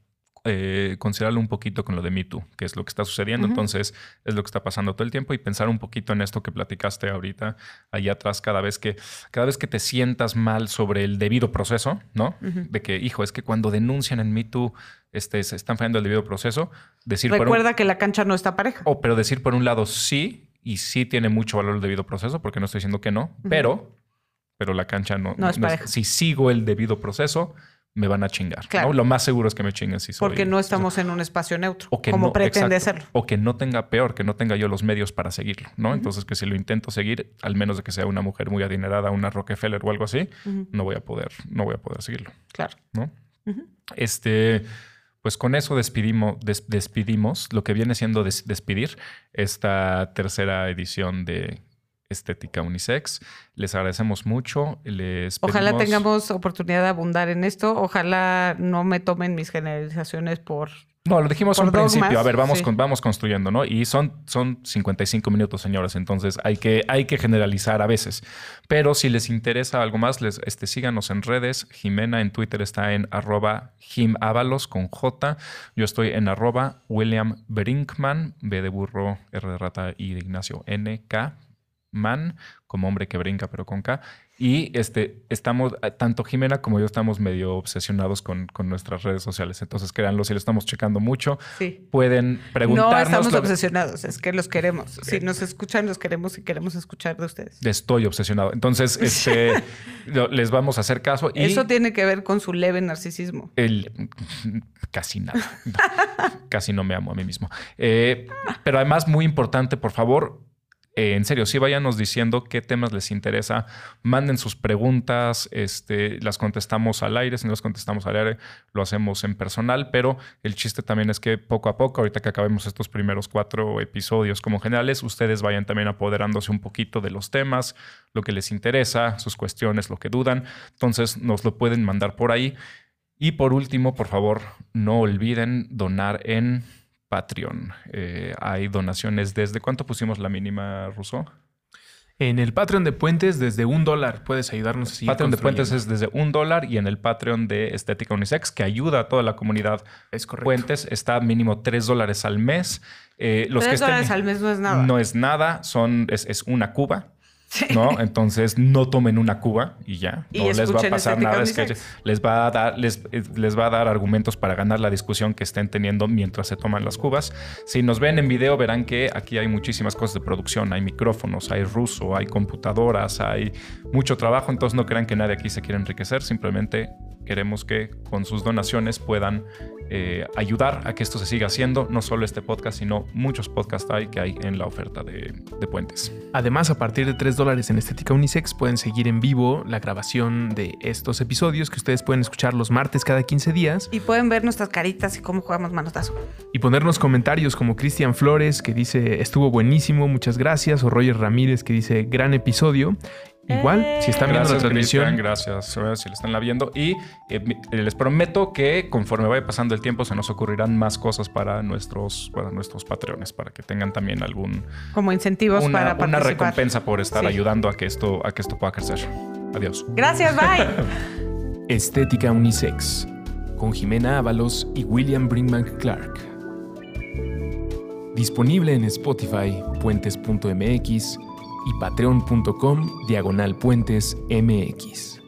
eh, considerarlo un poquito con lo de Me Too, que es lo que está sucediendo. Entonces, es lo que está pasando todo el tiempo y pensar un poquito en esto que platicaste ahorita, ahí atrás, cada vez que, cada vez que te sientas mal sobre el debido proceso, ¿no? De que, hijo, es que cuando denuncian en Me Too, este, se están fallando el debido proceso, decir por un- Recuerda que la cancha no está pareja. o, pero decir por un lado sí, y sí tiene mucho valor el debido proceso, porque no estoy diciendo que no, pero, pero la cancha no, No es pareja. Si sigo el debido proceso, me van a chingar. Claro. ¿no? Lo más seguro es que me chinguen si soy. Porque no estamos en un espacio neutro, o que como no- pretende exacto. serlo. O que no tenga peor, que no tenga yo los medios para seguirlo, ¿no? Entonces, que si lo intento seguir, al menos de que sea una mujer muy adinerada, una Rockefeller o algo así, no voy a poder, no voy a poder seguirlo, Claro. ¿no? Este, pues con eso despedimos, des- despedimos lo que viene siendo des- despedir esta tercera edición de Estética Unisex. Les agradecemos mucho. Les Ojalá tengamos oportunidad de abundar en esto. Ojalá no me tomen mis generalizaciones por... No, lo dijimos un principio. A ver, vamos, sí. con- vamos construyendo, ¿no? Y son, son 55 minutos, señores. Entonces hay que, hay que generalizar a veces. Pero si les interesa algo más, les, este, síganos en redes. Jimena en Twitter está en arroba jimábalos con J. Yo estoy en arroba William Brinkman, B de burro, R de rata y de Ignacio N, K. Man, como hombre que brinca, pero con K. Y este, estamos, eh, tanto Jimena como yo estamos medio obsesionados con, con nuestras redes sociales. Entonces, créanlo, si lo estamos checando mucho, Sí. pueden preguntarnos. No estamos lo- obsesionados, es que los queremos. Si nos escuchan, los queremos y queremos escuchar de ustedes. Estoy obsesionado. Entonces, este, [laughs] les vamos a hacer caso. Y Eso tiene que ver con su leve narcisismo. el, [laughs] casi nada. No, casi no me amo a mí mismo. Eh, pero además, muy importante, por favor, eh, en serio, sí váyanos diciendo qué temas les interesa. Manden sus preguntas, este, las contestamos al aire. Si no las contestamos al aire, lo hacemos en personal. Pero el chiste también es que poco a poco, ahorita que acabemos estos primeros cuatro episodios como generales, ustedes vayan también apoderándose un poquito de los temas, lo que les interesa, sus cuestiones, lo que dudan. Entonces, nos lo pueden mandar por ahí. Y por último, por favor, no olviden donar en Patreon. Eh, hay donaciones desde cuánto pusimos la mínima, Russo? En el Patreon de Puentes, desde un dólar puedes ayudarnos a seguir Patreon de Puentes es desde un dólar y en el Patreon de Estética Unisex, que ayuda a toda la comunidad Es correcto. Puentes, está mínimo tres dólares al mes. Eh, los que Tres estén- dólares al mes no es nada. No es nada, son, es, es una cuba. ¿No? Entonces no tomen una cuba y ya. Y no les va a pasar nada. Es que les va a dar, les, les va a dar argumentos para ganar la discusión que estén teniendo mientras se toman las cubas. Si nos ven en video, verán que aquí hay muchísimas cosas de producción. Hay micrófonos, hay ruso, hay computadoras, hay mucho trabajo. Entonces no crean que nadie aquí se quiere enriquecer. Simplemente queremos que con sus donaciones puedan eh, ayudar a que esto se siga haciendo, no solo este podcast, sino muchos podcasts hay que hay en la oferta de, Puentes. Además, a partir de 3 dólares en Estética Unisex pueden seguir en vivo la grabación de estos episodios que ustedes pueden escuchar los martes cada 15 días. Y pueden ver nuestras caritas y cómo jugamos manotazo. Y ponernos comentarios como Cristian Flores que dice estuvo buenísimo, muchas gracias, o Roger Ramírez que dice gran episodio. Igual, si están viendo la transmisión. Gracias, si lo están la viendo. Y eh, les prometo que conforme vaya pasando el tiempo se nos ocurrirán más cosas para nuestros, para nuestros patreones, para que tengan también algún... Como incentivos para participar. Una recompensa por estar ayudando a que, esto, a que esto pueda crecer. Adiós. Gracias, bye. [laughs] Estética Unisex, con Jimena Ábalos y William Brinkman Clark. Disponible en Spotify, puentes.mx y patreon.com diagonal puentes mx.